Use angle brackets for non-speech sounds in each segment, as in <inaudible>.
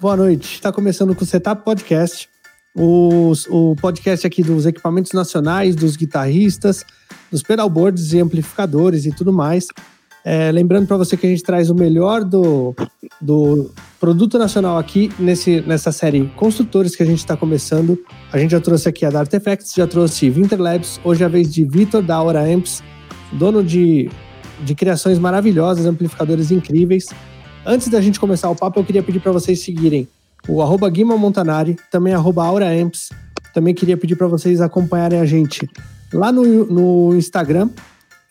Boa noite. Está começando com o Setup Podcast, o, o podcast aqui dos equipamentos nacionais, dos guitarristas, dos pedalboards e amplificadores e tudo mais. É, lembrando para você que a gente traz o melhor do, do produto nacional aqui nesse, nessa série Construtores que a gente está começando. A gente já trouxe aqui a da Artifacts, já trouxe Winter Labs, hoje é a vez de Vitor da Aura Amps, dono de, de criações maravilhosas, amplificadores incríveis. Antes da gente começar o papo, eu queria pedir para vocês seguirem o arroba Guima Montanari, também arroba Aura Amps. Também queria pedir para vocês acompanharem a gente lá no, no Instagram,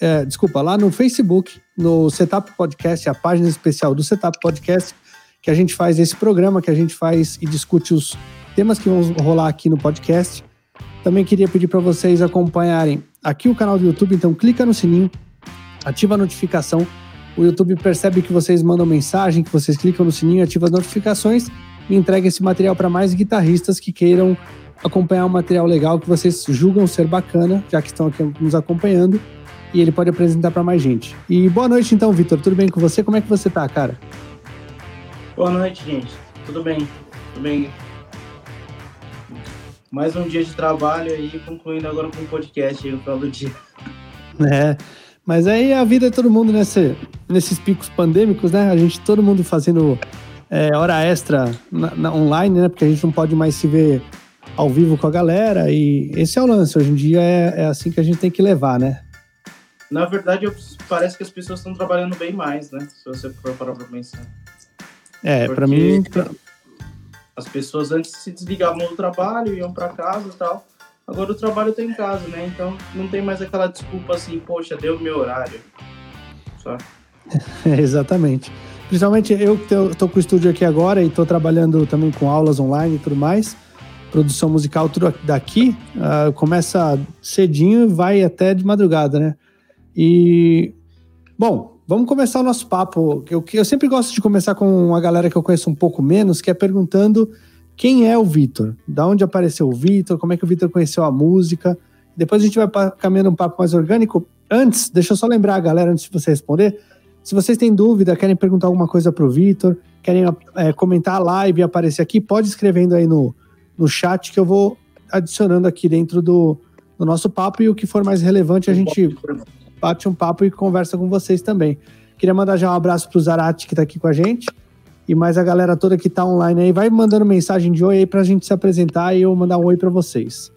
é, desculpa, lá no Facebook, no Setup Podcast, a página especial do Setup Podcast, que a gente faz esse programa, que a gente faz e discute os temas que vão rolar aqui no podcast. Também queria pedir para vocês acompanharem aqui o canal do YouTube, então clica no sininho, ativa a notificação. O YouTube percebe que vocês mandam mensagem, que vocês clicam no sininho, ativa as notificações e entrega esse material para mais guitarristas que queiram acompanhar um material legal que vocês julgam ser bacana, já que estão aqui nos acompanhando, e ele pode apresentar para mais gente. E boa noite então, Vitor. Tudo bem com você? Como é que você tá, cara? Boa noite, gente. Tudo bem? Tudo bem? Mais um dia de trabalho aí, concluindo agora com o podcast aí no final do dia. É, mas aí a vida é todo mundo nesse, nesses picos pandêmicos, né? A gente, todo mundo fazendo é, hora extra na, na, online, né? Porque a gente não pode mais se ver ao vivo com a galera. E esse é o lance. Hoje em dia é, é assim que a gente tem que levar, né? Na verdade, eu, parece que as pessoas estão trabalhando bem mais, né? Se você for parar pra pensar. É, para mim. As pessoas antes se desligavam do trabalho, iam para casa e tal. Agora o trabalho tá em casa, né? Então não tem mais aquela desculpa assim, poxa, deu meu horário. Só. É, <laughs> exatamente. Principalmente eu que estou com o estúdio aqui agora e estou trabalhando também com aulas online e tudo mais. Produção musical tudo daqui. Uh, começa cedinho e vai até de madrugada, né? E. Bom, vamos começar o nosso papo. Eu, eu sempre gosto de começar com uma galera que eu conheço um pouco menos, que é perguntando quem é o Vitor? Da onde apareceu o Vitor? Como é que o Vitor conheceu a música? Depois a gente vai caminhando um papo mais orgânico. Antes, deixa eu só lembrar a galera, antes de você responder, se vocês têm dúvida, querem perguntar alguma coisa para o Vitor, querem é, comentar a live e aparecer aqui, pode escrevendo aí no, no chat que eu vou adicionando aqui dentro do, do nosso papo e o que for mais relevante a gente bate um papo e conversa com vocês também. Queria mandar já um abraço para o Zarate que está aqui com a gente e mais a galera toda que está online aí. Vai mandando mensagem de oi aí para a gente se apresentar e eu mandar um oi para vocês.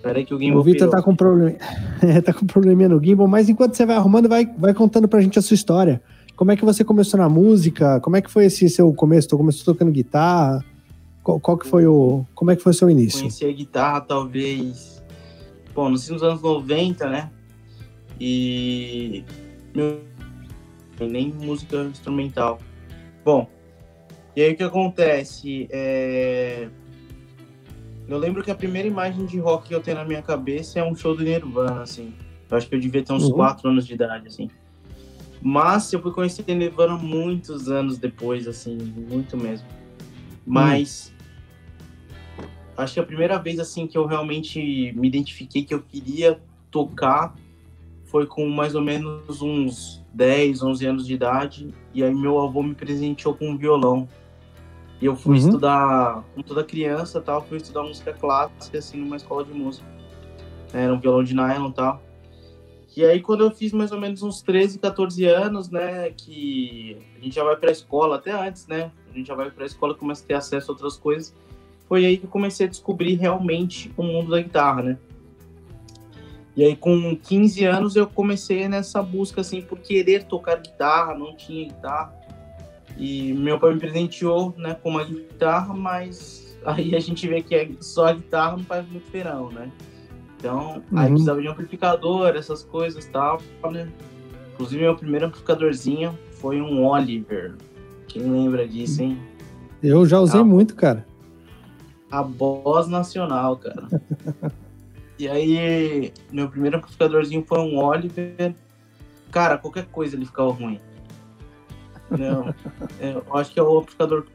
Peraí que o Gimbal O Vitor tá com problema. <laughs> é, tá com probleminha no Gimbal, mas enquanto você vai arrumando, vai, vai contando pra gente a sua história. Como é que você começou na música? Como é que foi esse seu começo? Tu começou tocando guitarra? Qual, qual, que foi o. Como é que foi o seu início? Conheci a guitarra, talvez. Bom, nos anos 90, né? E. Nem música instrumental. Bom, e aí o que acontece? É eu lembro que a primeira imagem de rock que eu tenho na minha cabeça é um show do Nirvana, assim. Eu acho que eu devia ter uns uhum. 4 anos de idade, assim. Mas eu fui conhecer Nirvana muitos anos depois, assim, muito mesmo. Mas uhum. acho que a primeira vez, assim, que eu realmente me identifiquei que eu queria tocar foi com mais ou menos uns 10, 11 anos de idade. E aí meu avô me presenteou com um violão. E eu fui uhum. estudar, como toda criança tal, fui estudar música clássica, assim, numa escola de música. Era um violão de nylon e tal. E aí, quando eu fiz mais ou menos uns 13, 14 anos, né, que a gente já vai para a escola, até antes, né, a gente já vai para a escola e começa a ter acesso a outras coisas, foi aí que eu comecei a descobrir realmente o mundo da guitarra, né. E aí, com 15 anos, eu comecei nessa busca, assim, por querer tocar guitarra, não tinha guitarra. E meu pai me presenteou né, com uma guitarra, mas aí a gente vê que é só a guitarra não faz muito verão, né? Então, uhum. aí precisava de um amplificador, essas coisas e tal, né? Inclusive, meu primeiro amplificadorzinho foi um Oliver. Quem lembra disso, hein? Eu já usei a, muito, cara. A voz nacional, cara. <laughs> e aí, meu primeiro amplificadorzinho foi um Oliver. Cara, qualquer coisa ele ficava ruim. Não, <laughs> eu acho que é o amplificador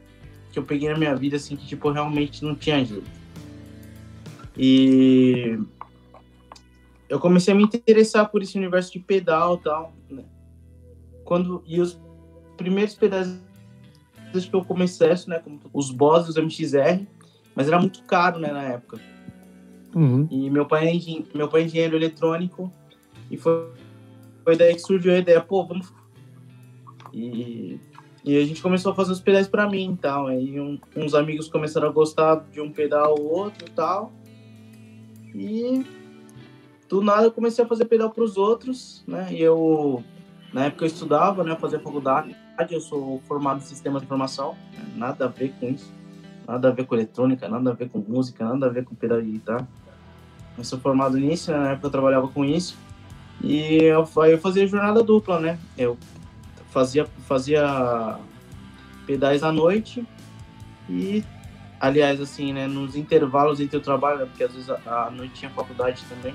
que eu peguei na minha vida, assim, que, tipo, realmente não tinha jeito. E eu comecei a me interessar por esse universo de pedal e tal, né? Quando, e os primeiros pedais que eu comecei, né? Como os bosses, os MXR, mas era muito caro, né, na época. Uhum. E meu pai, é meu pai é engenheiro eletrônico e foi, foi daí que surgiu a ideia, pô, vamos. E, e a gente começou a fazer os pedais para mim e tal. Aí um, uns amigos começaram a gostar de um pedal ou outro e tal. E do nada eu comecei a fazer pedal para os outros, né? E eu, na época eu estudava, né? Fazia faculdade. Eu sou formado em sistema de informação, né, nada a ver com isso. Nada a ver com eletrônica, nada a ver com música, nada a ver com pedal de guitarra. Eu sou formado nisso, na época eu trabalhava com isso. E eu, eu fazia jornada dupla, né? Eu fazia, fazia pedais à noite e, aliás, assim, né? Nos intervalos entre o trabalho, porque às vezes à noite tinha faculdade também.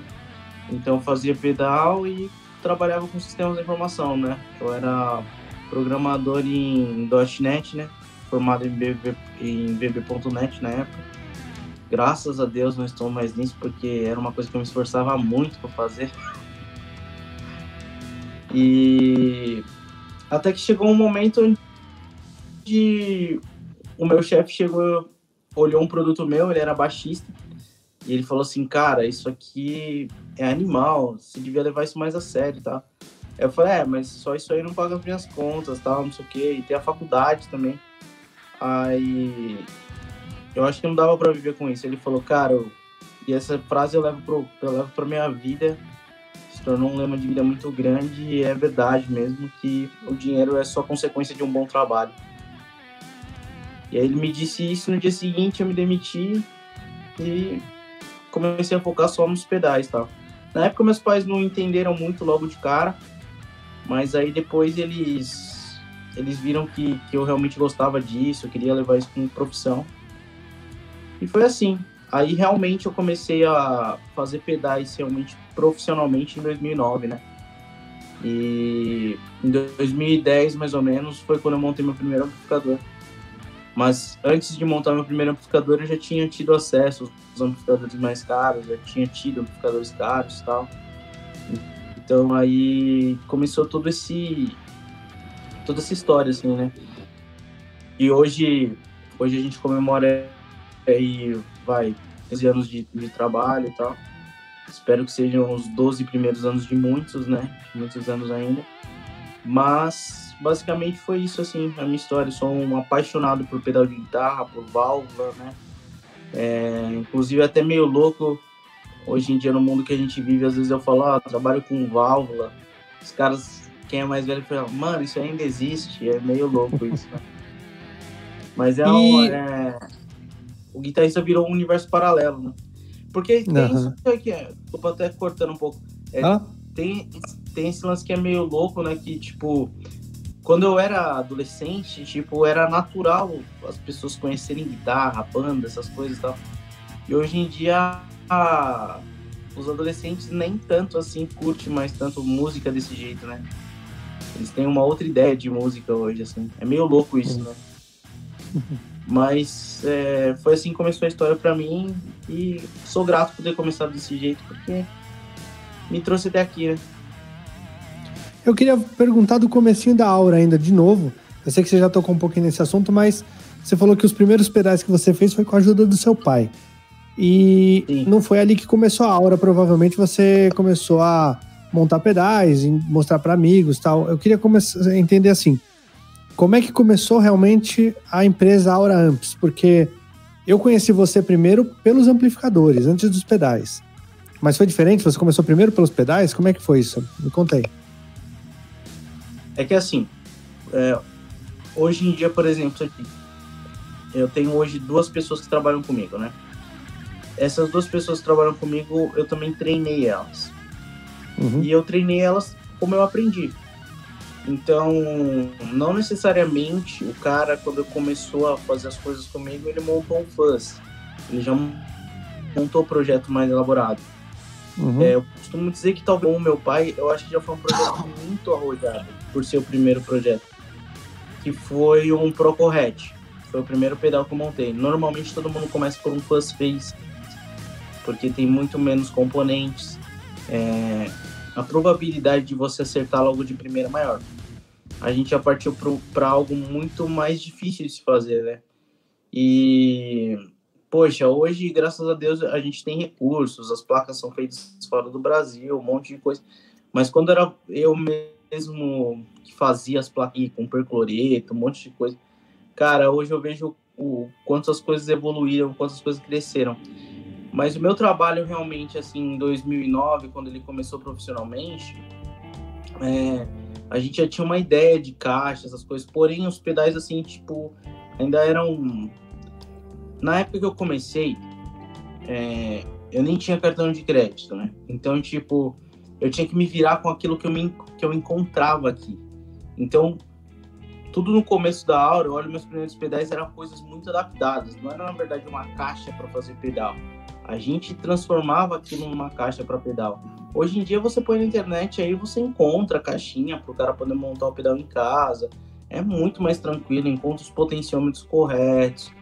Então eu fazia pedal e trabalhava com sistemas de informação, né? Eu era programador em .NET, né? Formado em VB, em VB.net na época. Graças a Deus não estou mais nisso, porque era uma coisa que eu me esforçava muito para fazer. E até que chegou um momento onde o meu chefe chegou, olhou um produto meu, ele era baixista, e ele falou assim, cara, isso aqui é animal, você devia levar isso mais a sério, tá? Eu falei, é, mas só isso aí não paga as minhas contas, tal, não sei o quê, e tem a faculdade também. Aí eu acho que não dava para viver com isso. Ele falou, cara, eu... e essa frase eu levo pro, eu levo pra minha vida, se tornou um lema de vida muito grande e é verdade mesmo que o dinheiro é só consequência de um bom trabalho. E aí ele me disse isso no dia seguinte, eu me demiti e comecei a focar só nos pedais, tá? Na época meus pais não entenderam muito logo de cara, mas aí depois eles eles viram que, que eu realmente gostava disso, eu queria levar isso como profissão. E foi assim. Aí realmente eu comecei a fazer pedais realmente profissionalmente em 2009, né? E em 2010, mais ou menos, foi quando eu montei meu primeiro amplificador. Mas antes de montar meu primeiro amplificador, eu já tinha tido acesso aos amplificadores mais caros, já tinha tido amplificadores caros e tal. Então aí começou todo esse toda essa história assim, né? E hoje hoje a gente comemora aí vai 15 anos de, de trabalho e tal. Espero que sejam os 12 primeiros anos de muitos, né? Muitos anos ainda. Mas basicamente foi isso assim, a minha história. Sou um apaixonado por pedal de guitarra, por válvula, né? É, inclusive até meio louco hoje em dia no mundo que a gente vive, às vezes eu falo, ah, trabalho com válvula. Os caras, quem é mais velho, fala, mano, isso ainda existe, é meio louco isso, né? Mas é, e... um, é, o guitarrista virou um universo paralelo, né? Porque tem uhum. isso aqui, é, tô até cortando um pouco. É, ah? tem, tem esse lance que é meio louco, né? Que, tipo, quando eu era adolescente, tipo, era natural as pessoas conhecerem guitarra, banda, essas coisas e tal. E hoje em dia, a, os adolescentes nem tanto assim curtem mais tanto música desse jeito, né? Eles têm uma outra ideia de música hoje, assim. É meio louco isso, né? <laughs> Mas é, foi assim que começou a história para mim e sou grato por ter começado desse jeito, porque me trouxe até aqui, né? Eu queria perguntar do comecinho da Aura ainda, de novo. Eu sei que você já tocou um pouquinho nesse assunto, mas você falou que os primeiros pedais que você fez foi com a ajuda do seu pai. E Sim. não foi ali que começou a Aura, provavelmente você começou a montar pedais mostrar para amigos tal. Eu queria começar a entender assim, como é que começou realmente a empresa Aura Amps? Porque eu conheci você primeiro pelos amplificadores, antes dos pedais. Mas foi diferente? Você começou primeiro pelos pedais? Como é que foi isso? Me contei. É que assim, é, hoje em dia, por exemplo, eu tenho hoje duas pessoas que trabalham comigo, né? Essas duas pessoas que trabalham comigo, eu também treinei elas. Uhum. E eu treinei elas como eu aprendi. Então, não necessariamente o cara, quando começou a fazer as coisas comigo, ele montou um fuzz. Ele já montou o um projeto mais elaborado. Uhum. É, eu costumo dizer que talvez o meu pai, eu acho que já foi um projeto muito arrojado por ser o primeiro projeto. Que foi um Procorret. Foi o primeiro pedal que eu montei. Normalmente todo mundo começa por um fuzz face, porque tem muito menos componentes. É, a probabilidade de você acertar logo de primeira é maior. a gente já partiu para algo muito mais difícil de se fazer, né? E, poxa, hoje, graças a Deus, a gente tem recursos, as placas são feitas fora do Brasil, um monte de coisa. Mas quando era eu mesmo que fazia as placas com percloreto, um monte de coisa, cara, hoje eu vejo o quantas coisas evoluíram, quantas coisas cresceram. Mas o meu trabalho realmente, assim, em 2009, quando ele começou profissionalmente, é, a gente já tinha uma ideia de caixa, essas coisas, porém os pedais, assim, tipo, ainda eram. Na época que eu comecei, é, eu nem tinha cartão de crédito, né? Então, tipo, eu tinha que me virar com aquilo que eu, me, que eu encontrava aqui. Então, tudo no começo da aula, eu olho meus primeiros pedais, eram coisas muito adaptadas. Não era, na verdade, uma caixa para fazer pedal. A gente transformava aquilo numa caixa para pedal. Hoje em dia, você põe na internet, aí você encontra a caixinha para o cara poder montar o pedal em casa. É muito mais tranquilo, encontra os potenciômetros corretos,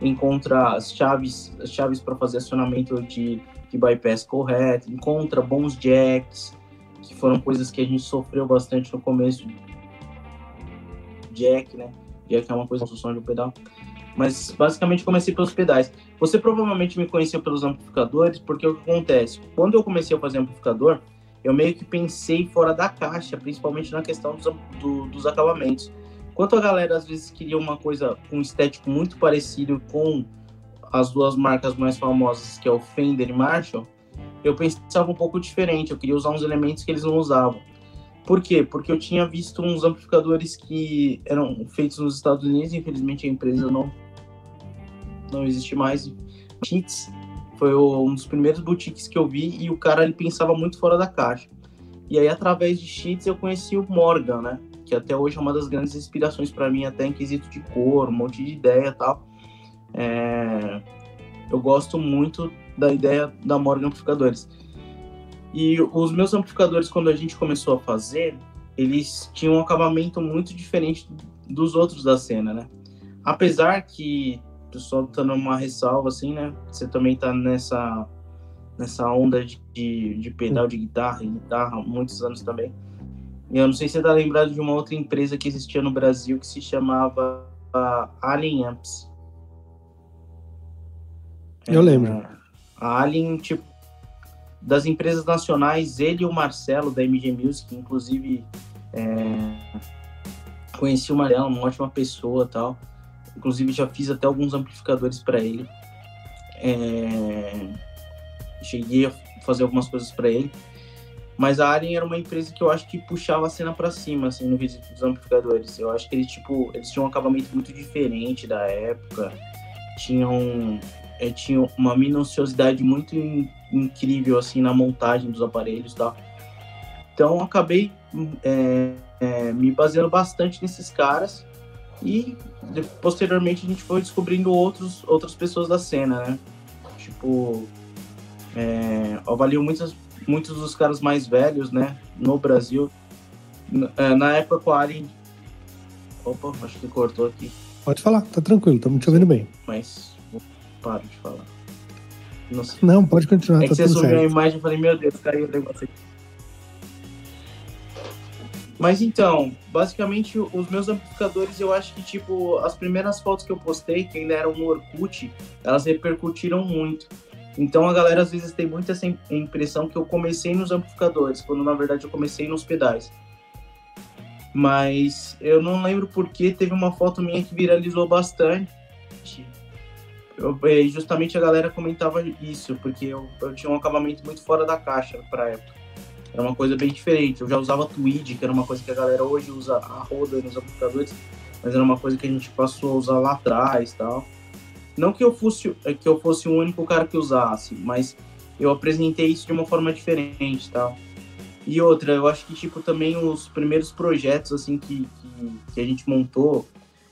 encontra as chaves, as chaves para fazer acionamento de, de bypass correto, encontra bons jacks, que foram coisas que a gente sofreu bastante no começo jack, né? Jack é uma coisa, construção de um pedal. Mas basicamente comecei pelos pedais. Você provavelmente me conheceu pelos amplificadores, porque o que acontece? Quando eu comecei a fazer amplificador, eu meio que pensei fora da caixa, principalmente na questão dos, do, dos acabamentos. Enquanto a galera às vezes queria uma coisa com um estético muito parecido com as duas marcas mais famosas, que é o Fender e Marshall, eu pensava um pouco diferente. Eu queria usar uns elementos que eles não usavam. Por quê? Porque eu tinha visto uns amplificadores que eram feitos nos Estados Unidos, infelizmente a empresa não não existe mais. Cheats foi um dos primeiros boutiques que eu vi e o cara ele pensava muito fora da caixa. E aí através de Cheats eu conheci o Morgan, né? Que até hoje é uma das grandes inspirações para mim, até em quesito de cor, um monte de ideia e tal. É... Eu gosto muito da ideia da Morgan Amplificadores. E os meus amplificadores, quando a gente começou a fazer, eles tinham um acabamento muito diferente dos outros da cena, né? Apesar que, só dando uma ressalva, assim, né? Você também tá nessa, nessa onda de, de, pedal de guitarra, e guitarra há muitos anos também. E eu não sei se você tá lembrado de uma outra empresa que existia no Brasil que se chamava Alien Amps. Eu lembro. A Alien, tipo, das empresas nacionais, ele e o Marcelo da MG Music, inclusive é, conheci o Marcelo, uma ótima pessoa tal. Inclusive já fiz até alguns amplificadores para ele. É, cheguei a fazer algumas coisas para ele. Mas a Alien era uma empresa que eu acho que puxava a cena para cima, assim, no quesito dos amplificadores. Eu acho que eles, tipo, eles tinham um acabamento muito diferente da época. Tinham, é, tinham uma minuciosidade muito incrível assim na montagem dos aparelhos, tá? Então acabei é, é, me baseando bastante nesses caras e posteriormente a gente foi descobrindo outros outras pessoas da cena, né? Tipo, é, avalio muitos muitos dos caras mais velhos, né, no Brasil. É, na época com a Alien. Opa, acho que cortou aqui. Pode falar, tá tranquilo, estamos te ouvindo bem. Mas paro de falar. Não, não pode continuar. É que tá você subiu a imagem e falei, meu Deus, caiu o negócio aqui. Mas então, basicamente, os meus amplificadores, eu acho que, tipo, as primeiras fotos que eu postei, que ainda eram no Orkut, elas repercutiram muito. Então a galera às vezes tem muito essa impressão que eu comecei nos amplificadores, quando na verdade eu comecei nos pedais. Mas eu não lembro porque teve uma foto minha que viralizou bastante eu, é, justamente a galera comentava isso, porque eu, eu tinha um acabamento muito fora da caixa para época. Era uma coisa bem diferente. Eu já usava tweed, que era uma coisa que a galera hoje usa a roda nos aplicadores, mas era uma coisa que a gente passou a usar lá atrás tal. Não que eu fosse é, que eu fosse o único cara que usasse, mas eu apresentei isso de uma forma diferente tal. E outra, eu acho que tipo também os primeiros projetos assim que, que, que a gente montou,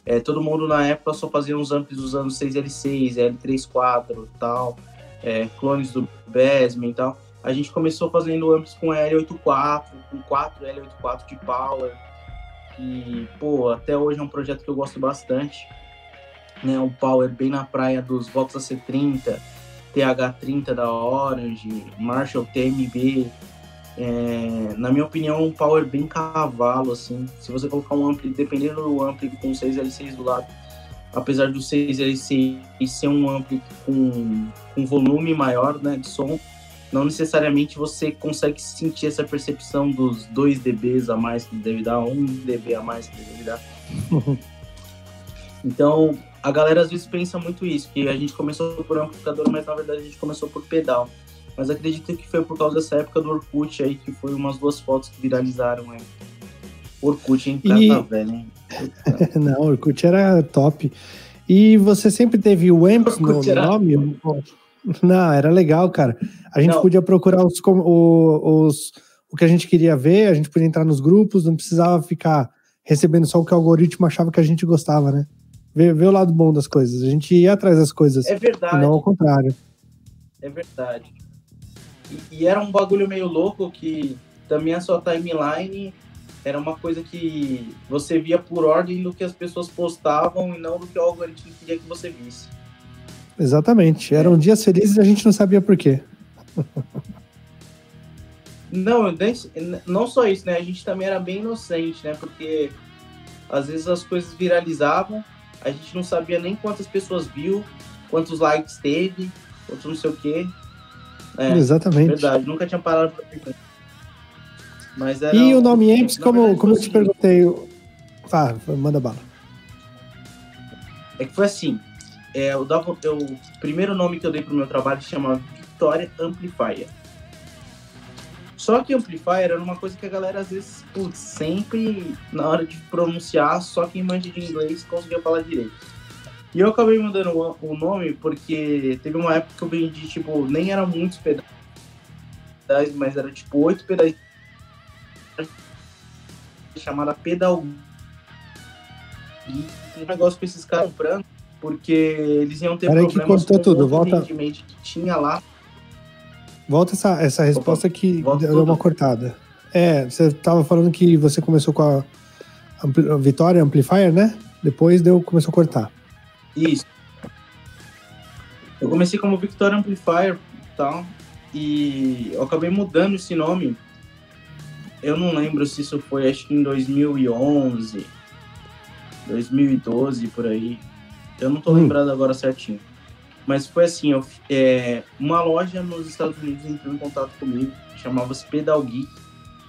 é, todo mundo na época só fazia uns amplis usando 6L6, L34 tal, é, clones do Besman e tal. A gente começou fazendo amplis com L84, com 4 L84 de power. E, pô, até hoje é um projeto que eu gosto bastante. Né, um power bem na praia dos Vox AC30, TH30 da Orange, Marshall TMB. é, na minha opinião, um power bem cavalo, assim. Se você colocar um ampli, dependendo do ampli com 6L6 do lado, apesar do 6L6 ser um ampli com, com volume maior né, de som, não necessariamente você consegue sentir essa percepção dos 2 dBs a mais que deve dar, 1 dB a mais que deve dar. <laughs> então, a galera às vezes pensa muito isso, que a gente começou por amplificador, mas na verdade a gente começou por pedal. Mas acredito que foi por causa dessa época do Orkut aí, que foi umas duas fotos que viralizaram aí. Orkut, hein? E... velha, hein? <laughs> Não, Orkut era top. E você sempre teve o Amps no era... nome? Não, era legal, cara. A gente não. podia procurar os, os, o que a gente queria ver, a gente podia entrar nos grupos, não precisava ficar recebendo só o que o algoritmo achava que a gente gostava, né? Ver, ver o lado bom das coisas. A gente ia atrás das coisas. É verdade. Não ao contrário. É verdade. E, e era um bagulho meio louco que também a sua timeline era uma coisa que você via por ordem do que as pessoas postavam e não do que o algoritmo queria que você visse. Exatamente. Eram dias felizes e a gente não sabia por quê. Não, não só isso, né? A gente também era bem inocente, né? Porque às vezes as coisas viralizavam, a gente não sabia nem quantas pessoas viu, quantos likes teve, quantos não sei o quê. É, Exatamente. Verdade, nunca tinha parado pra pensar. Mas era e o nome Amps, como, verdade, como eu te assim. perguntei. Ah, manda bala. É que foi assim. É, o primeiro nome que eu dei pro meu trabalho chama Victoria Amplifier. Só que Amplifier era uma coisa que a galera às vezes, putz, sempre na hora de pronunciar, só quem manja de inglês conseguia falar direito. E eu acabei mudando o nome porque teve uma época que eu vendi, tipo, nem era muitos pedais, mas era tipo oito pedais chamada Pedal. E um negócio com esses caras comprando porque eles iam ter Peraí problemas que cortou tudo. Volta... que tinha lá. Volta essa, essa resposta Opa, que deu tudo. uma cortada. É, você estava falando que você começou com a, a Vitória Amplifier, né? Depois deu, começou a cortar. Isso. Eu comecei como Victoria Amplifier e tal, e eu acabei mudando esse nome. Eu não lembro se isso foi, acho que em 2011, 2012, por aí. Eu não tô hum. lembrado agora certinho. Mas foi assim, eu, é, uma loja nos Estados Unidos entrou em contato comigo, chamava-se Pedal Geek.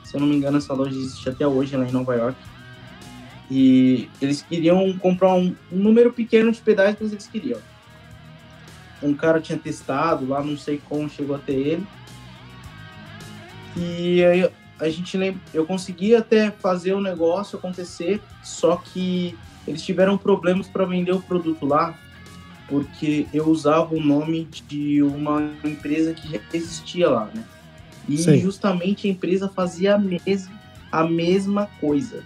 Se eu não me engano, essa loja existe até hoje lá em Nova York. E eles queriam comprar um, um número pequeno de pedais, mas eles queriam. Um cara tinha testado lá, não sei como chegou até ele. E aí a gente lembra, eu consegui até fazer o negócio acontecer, só que eles tiveram problemas para vender o produto lá, porque eu usava o nome de uma empresa que já existia lá, né? E Sim. justamente a empresa fazia a, mes a mesma coisa.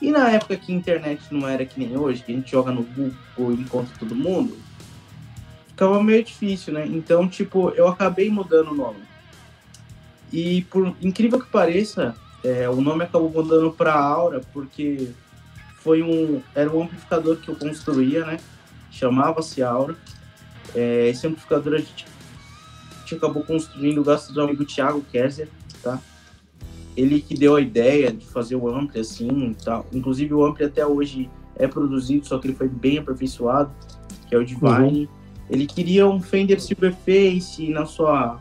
E na época que a internet não era que nem hoje, que a gente joga no Google e encontra todo mundo, ficava meio difícil, né? Então, tipo, eu acabei mudando o nome. E por incrível que pareça, é, o nome acabou mudando para Aura, porque foi um era um amplificador que eu construía, né? Chamava-se Aura. É, esse amplificador a gente, a gente acabou construindo graças ao amigo Thiago Kerzer, tá? Ele que deu a ideia de fazer o ampli assim, tal. Inclusive o ampli até hoje é produzido, só que ele foi bem aperfeiçoado, que é o Divine. Uhum. Ele queria um Fender Silverface na sua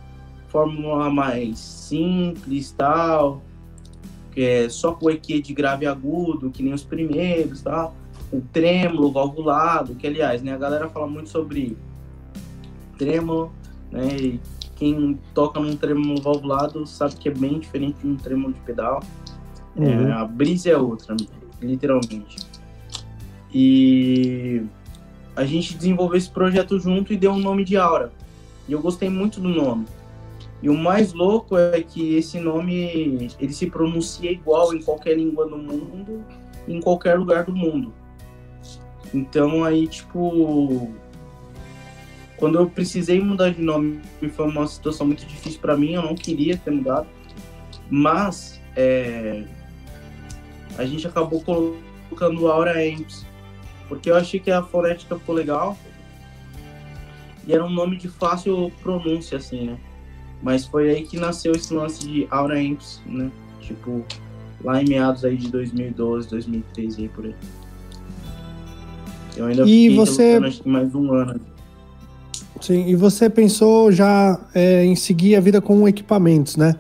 fórmula mais simples, tal é, só com EQ de grave agudo, que nem os primeiros, tal. O trêmulo, valvulado, que aliás, né, a galera fala muito sobre trêmulo, né, e quem toca num trêmulo valvulado sabe que é bem diferente de um trêmulo de pedal. É, uhum. É, a brisa é outra, literalmente. E a gente desenvolveu esse projeto junto e deu um nome de Aura. E eu gostei muito do nome. E o mais louco é que esse nome ele se pronuncia igual em qualquer língua do mundo, em qualquer lugar do mundo. Então aí tipo quando eu precisei mudar de nome, foi uma situação muito difícil para mim, eu não queria ter mudado, mas é, a gente acabou colocando Aura Amps, porque eu achei que a fonética ficou legal e era um nome de fácil pronúncia, assim, né? Mas foi aí que nasceu esse lance de Aura Amps, né? Tipo, lá em meados aí de 2012, 2013 aí por aí. Eu ainda e você mais um ano. Sim, e você pensou já é, em seguir a vida com equipamentos, né?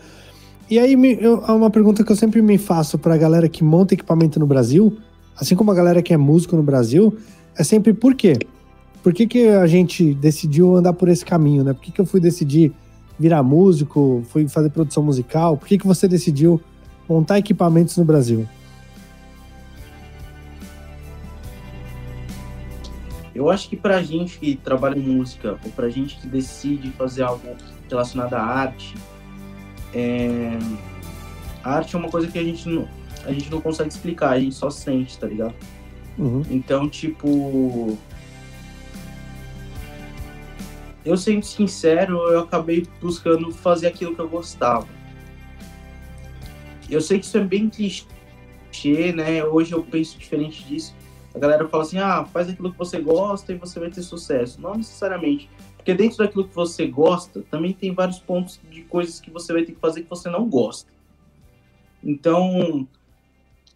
E aí, eu, uma pergunta que eu sempre me faço para a galera que monta equipamento no Brasil, assim como a galera que é músico no Brasil, é sempre por quê? Por que, que a gente decidiu andar por esse caminho, né? Por que, que eu fui decidir virar músico, fui fazer produção musical? Por que, que você decidiu montar equipamentos no Brasil? Eu acho que pra gente que trabalha em música, ou pra gente que decide fazer algo relacionado à arte, é... a arte é uma coisa que a gente não, a gente não consegue explicar, a gente só sente, tá ligado? Uhum. Então, tipo. Eu sendo sincero, eu acabei buscando fazer aquilo que eu gostava. Eu sei que isso é bem clichê, né? Hoje eu penso diferente disso. A galera fala assim: ah, faz aquilo que você gosta e você vai ter sucesso. Não necessariamente. Porque dentro daquilo que você gosta, também tem vários pontos de coisas que você vai ter que fazer que você não gosta. Então,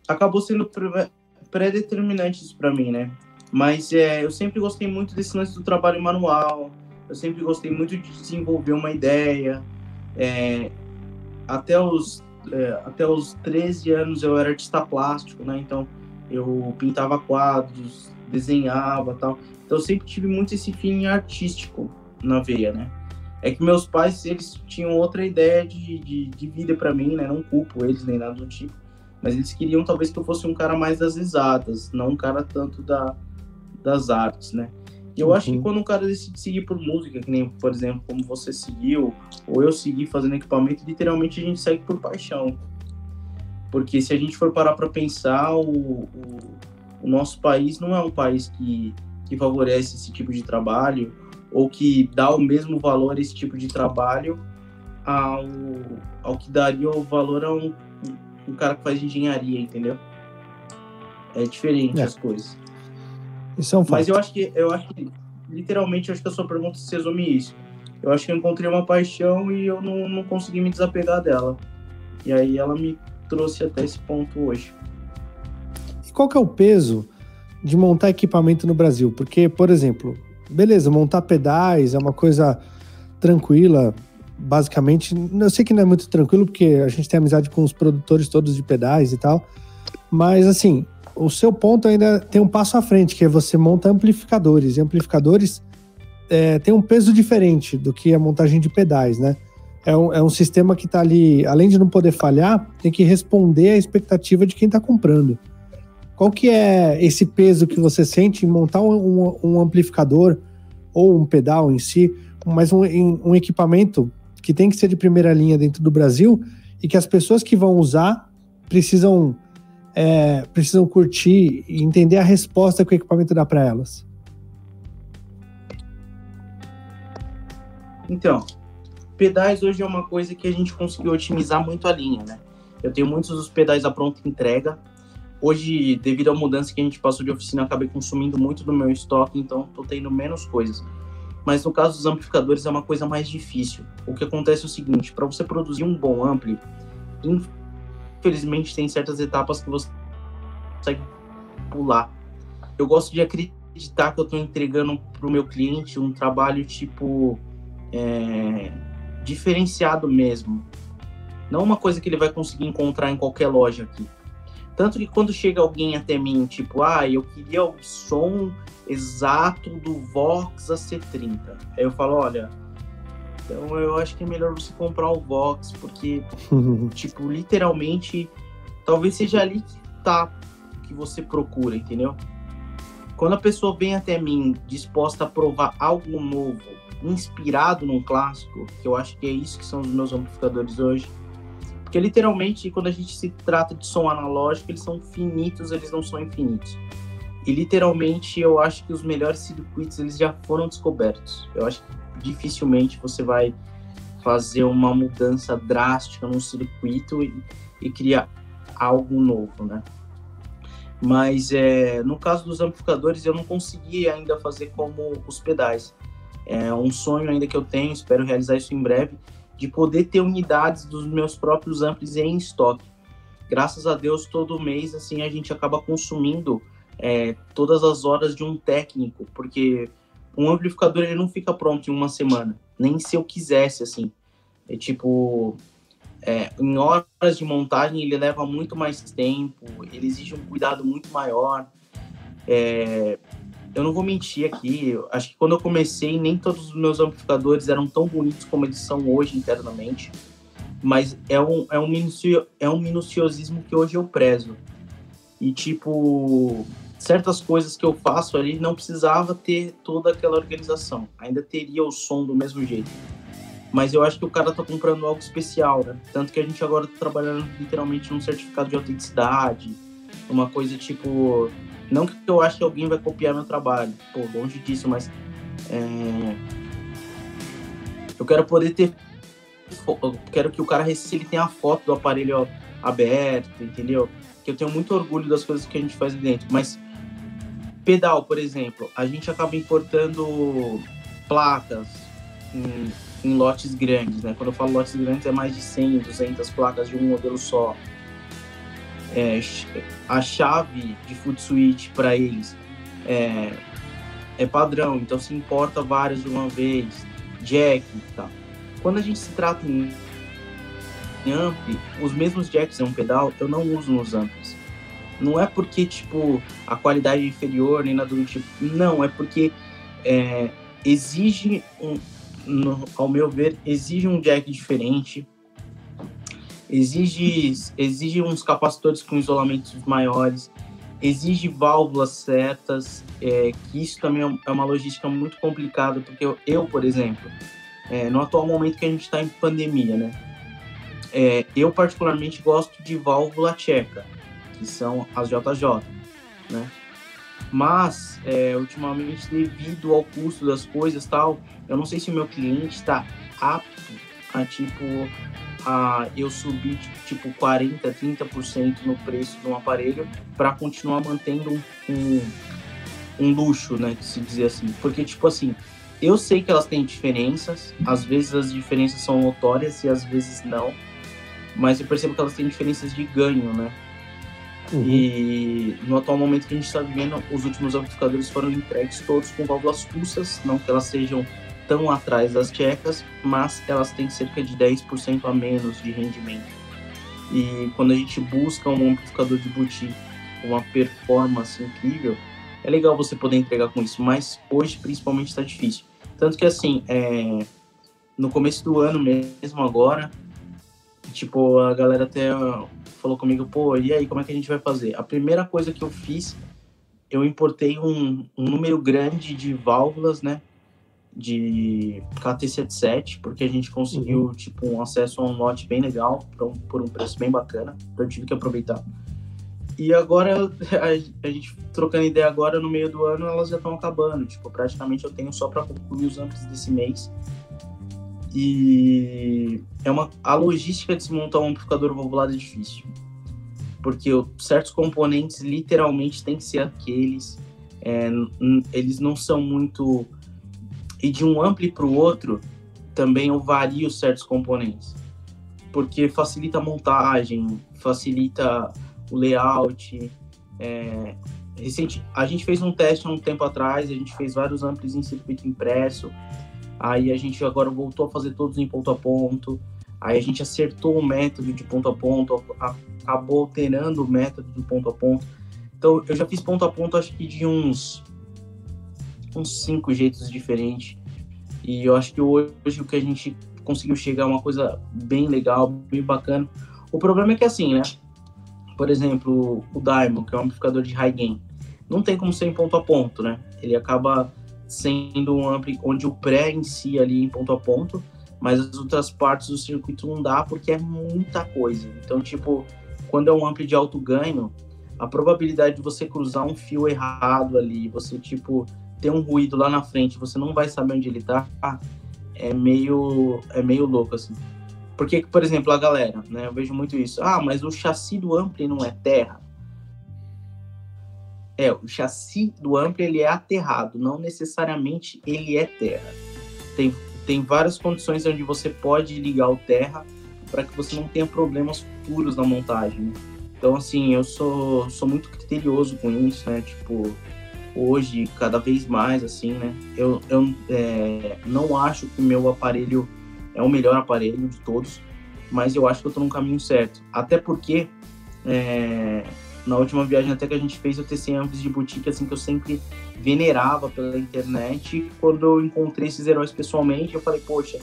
acabou sendo pré-determinante isso para mim, né? Mas é, eu sempre gostei muito desse lance do trabalho manual, eu sempre gostei muito de desenvolver uma ideia. É, até, os, é, até os 13 anos eu era artista plástico, né? Então eu pintava quadros, desenhava tal. Então eu sempre tive muito esse feeling artístico na veia, né? É que meus pais, eles tinham outra ideia de, de, de vida para mim, né? Não culpo eles nem nada do tipo. Mas eles queriam talvez que eu fosse um cara mais das exatas, não um cara tanto da, das artes, né? Eu uhum. acho que uhum. quando um cara decide seguir por música, que nem, por exemplo, como você seguiu, ou eu segui fazendo equipamento, literalmente a gente segue por paixão. Porque se a gente for parar para pensar, o, o, o, nosso país não é um país que, que favorece esse tipo de trabalho, ou que dá o mesmo valor a esse tipo de trabalho ao, ao que daria o valor a um, um cara que faz engenharia, entendeu? É diferente é. as coisas. Isso é um fato. Mas eu acho que eu acho que literalmente eu acho que a sua pergunta se resume isso. Eu acho que eu encontrei uma paixão e eu não, não consegui me desapegar dela. E aí ela me trouxe até esse ponto hoje. E qual que é o peso de montar equipamento no Brasil? Porque, por exemplo, beleza, montar pedais é uma coisa tranquila, basicamente. Eu sei que não é muito tranquilo, porque a gente tem amizade com os produtores todos de pedais e tal. Mas assim, o seu ponto ainda tem um passo à frente, que é você monta amplificadores. E amplificadores é, tem um peso diferente do que a montagem de pedais, né? É um, é um sistema que está ali, além de não poder falhar, tem que responder à expectativa de quem está comprando. Qual que é esse peso que você sente em montar um, um, um amplificador ou um pedal em si, mas um, um equipamento que tem que ser de primeira linha dentro do Brasil e que as pessoas que vão usar precisam é, precisam curtir e entender a resposta que o equipamento dá para elas? Então, pedais hoje é uma coisa que a gente conseguiu otimizar muito a linha, né? Eu tenho muitos dos pedais à pronta entrega. Hoje, devido à mudança que a gente passou de oficina, acabei consumindo muito do meu estoque, então tô tendo menos coisas. Mas no caso dos amplificadores é uma coisa mais difícil. O que acontece é o seguinte, para você produzir um bom ampli, infelizmente tem certas etapas que você consegue pular. Eu gosto de acreditar que eu estou entregando para o meu cliente um trabalho tipo é, diferenciado mesmo. Não uma coisa que ele vai conseguir encontrar em qualquer loja aqui. Tanto que quando chega alguém até mim, tipo, ah, eu queria o som exato do Vox AC30. Aí eu falo, olha, então eu acho que é melhor você comprar o Vox, porque, <laughs> tipo, literalmente, talvez seja ali que tá que você procura, entendeu? Quando a pessoa vem até mim disposta a provar algo novo, inspirado num clássico, que eu acho que é isso que são os meus amplificadores hoje, porque literalmente, quando a gente se trata de som analógico, eles são finitos, eles não são infinitos. E literalmente, eu acho que os melhores circuitos eles já foram descobertos. Eu acho que dificilmente você vai fazer uma mudança drástica num circuito e, e criar algo novo, né? Mas é, no caso dos amplificadores, eu não consegui ainda fazer como os pedais. É um sonho ainda que eu tenho, espero realizar isso em breve, de poder ter unidades dos meus próprios amplis em estoque. Graças a Deus, todo mês, assim, a gente acaba consumindo é, todas as horas de um técnico, porque um amplificador ele não fica pronto em uma semana, nem se eu quisesse, assim. É tipo, é, em horas de montagem ele leva muito mais tempo, ele exige um cuidado muito maior. É, eu não vou mentir aqui, acho que quando eu comecei, nem todos os meus amplificadores eram tão bonitos como eles são hoje internamente, mas é um, é um, minucio, é um minuciosismo que hoje eu prezo. E, tipo, certas coisas que eu faço ali não precisava ter toda aquela organização, ainda teria o som do mesmo jeito. Mas eu acho que o cara tá comprando algo especial, né? Tanto que a gente agora tá trabalhando literalmente num certificado de autenticidade, uma coisa tipo não que eu acho que alguém vai copiar meu trabalho, pô, longe disso, mas é... eu quero poder ter, eu quero que o cara se ele tenha a foto do aparelho aberto, entendeu? Que eu tenho muito orgulho das coisas que a gente faz dentro, mas pedal, por exemplo, a gente acaba importando placas em, em lotes grandes, né? Quando eu falo lotes grandes é mais de 100, 200 placas de um modelo só é, a chave de foot switch para eles é, é, padrão, então se importa várias de uma vez, jack e tal. Quando a gente se trata em, em ampli, os mesmos jacks em um pedal eu não uso nos amplis. Não é porque, tipo, a qualidade é inferior, nem nada do tipo. Não, é porque é, exige, um, no, ao meu ver, exige um jack diferente, exige, exige uns capacitores com isolamentos maiores, exige válvulas certas, é, que isso também é, é uma logística muito complicada, porque eu, eu por exemplo, é, no atual momento que a gente está em pandemia, né? É, eu particularmente gosto de válvula tcheca, que são as JJ, né? Mas, é, ultimamente, devido ao custo das coisas tal, eu não sei se o meu cliente está apto a, tipo, a eu subir tipo 40, 30% no preço de um aparelho para continuar mantendo um, um, um, luxo, né, se dizer assim. Porque tipo assim, eu sei que elas têm diferenças, às vezes as diferenças são notórias e às vezes não, mas eu percebo que elas têm diferenças de ganho, né? Uhum. E no atual momento que a gente está vivendo, os últimos amplificadores foram entregues todos com válvulas russas, não que elas sejam tão atrás das tchecas, mas elas têm cerca de 10% a menos de rendimento. E quando a gente busca um amplificador de boutique com uma performance incrível, é legal você poder entregar com isso, mas hoje principalmente está difícil. Tanto que assim, é... no começo do ano mesmo agora, tipo, a galera até falou comigo, pô, e aí, como é que a gente vai fazer? A primeira coisa que eu fiz, eu importei um, um número grande de válvulas, né, de KT77, porque a gente conseguiu, uhum. tipo, um acesso a um lote bem legal, por um, por um preço bem bacana, então eu tive que aproveitar. E agora, <laughs> a, a, gente trocando ideia agora, no meio do ano, elas já estão acabando, tipo, praticamente eu tenho só para concluir os amplos desse mês. E é uma, a logística de se montar um amplificador valvulado é difícil, porque certos componentes literalmente têm que ser aqueles, é, eles não são muito e de um ampli para o outro também eu vario certos componentes, porque facilita a montagem, facilita o layout. É, recente, a gente fez um teste há um tempo atrás, a gente fez vários amplis em circuito impresso, aí a gente agora voltou a fazer todos em ponto a ponto, aí a gente acertou o método de ponto a ponto, acabou alterando o método de ponto a ponto. Então eu já fiz ponto a ponto acho que de uns uns cinco jeitos diferentes. E eu acho que hoje o que a gente conseguiu chegar é uma coisa bem legal, bem bacana. O problema é que assim, né? Por exemplo, o Diamond, que é um amplificador de high gain, não tem como ser em ponto a ponto, né? Ele acaba sendo um ampli onde o pré em si ali em ponto a ponto, mas as outras partes do circuito não dá porque é muita coisa. Então, tipo, quando é um ampli de alto ganho, a probabilidade de você cruzar um fio errado ali, você tipo ter um ruído lá na frente, você não vai saber onde ele tá, é meio, é meio louco, assim. Porque, por exemplo, a galera, né, eu vejo muito isso, ah, mas o chassi do Ampli não é terra. É, o chassi do Ampli, ele é aterrado, não necessariamente ele é terra. Tem, tem várias condições onde você pode ligar o terra para que você não tenha problemas futuros na montagem. Então, assim, eu sou, sou muito criterioso com isso, né? Tipo, hoje, cada vez mais, assim, né? Eu, eu é, não acho que o meu aparelho é o melhor aparelho de todos, mas eu acho que eu estou no caminho certo. Até porque, é, na última viagem até que a gente fez, eu testei amplos de boutique, assim, que eu sempre venerava pela internet. E quando eu encontrei esses heróis pessoalmente, eu falei, poxa,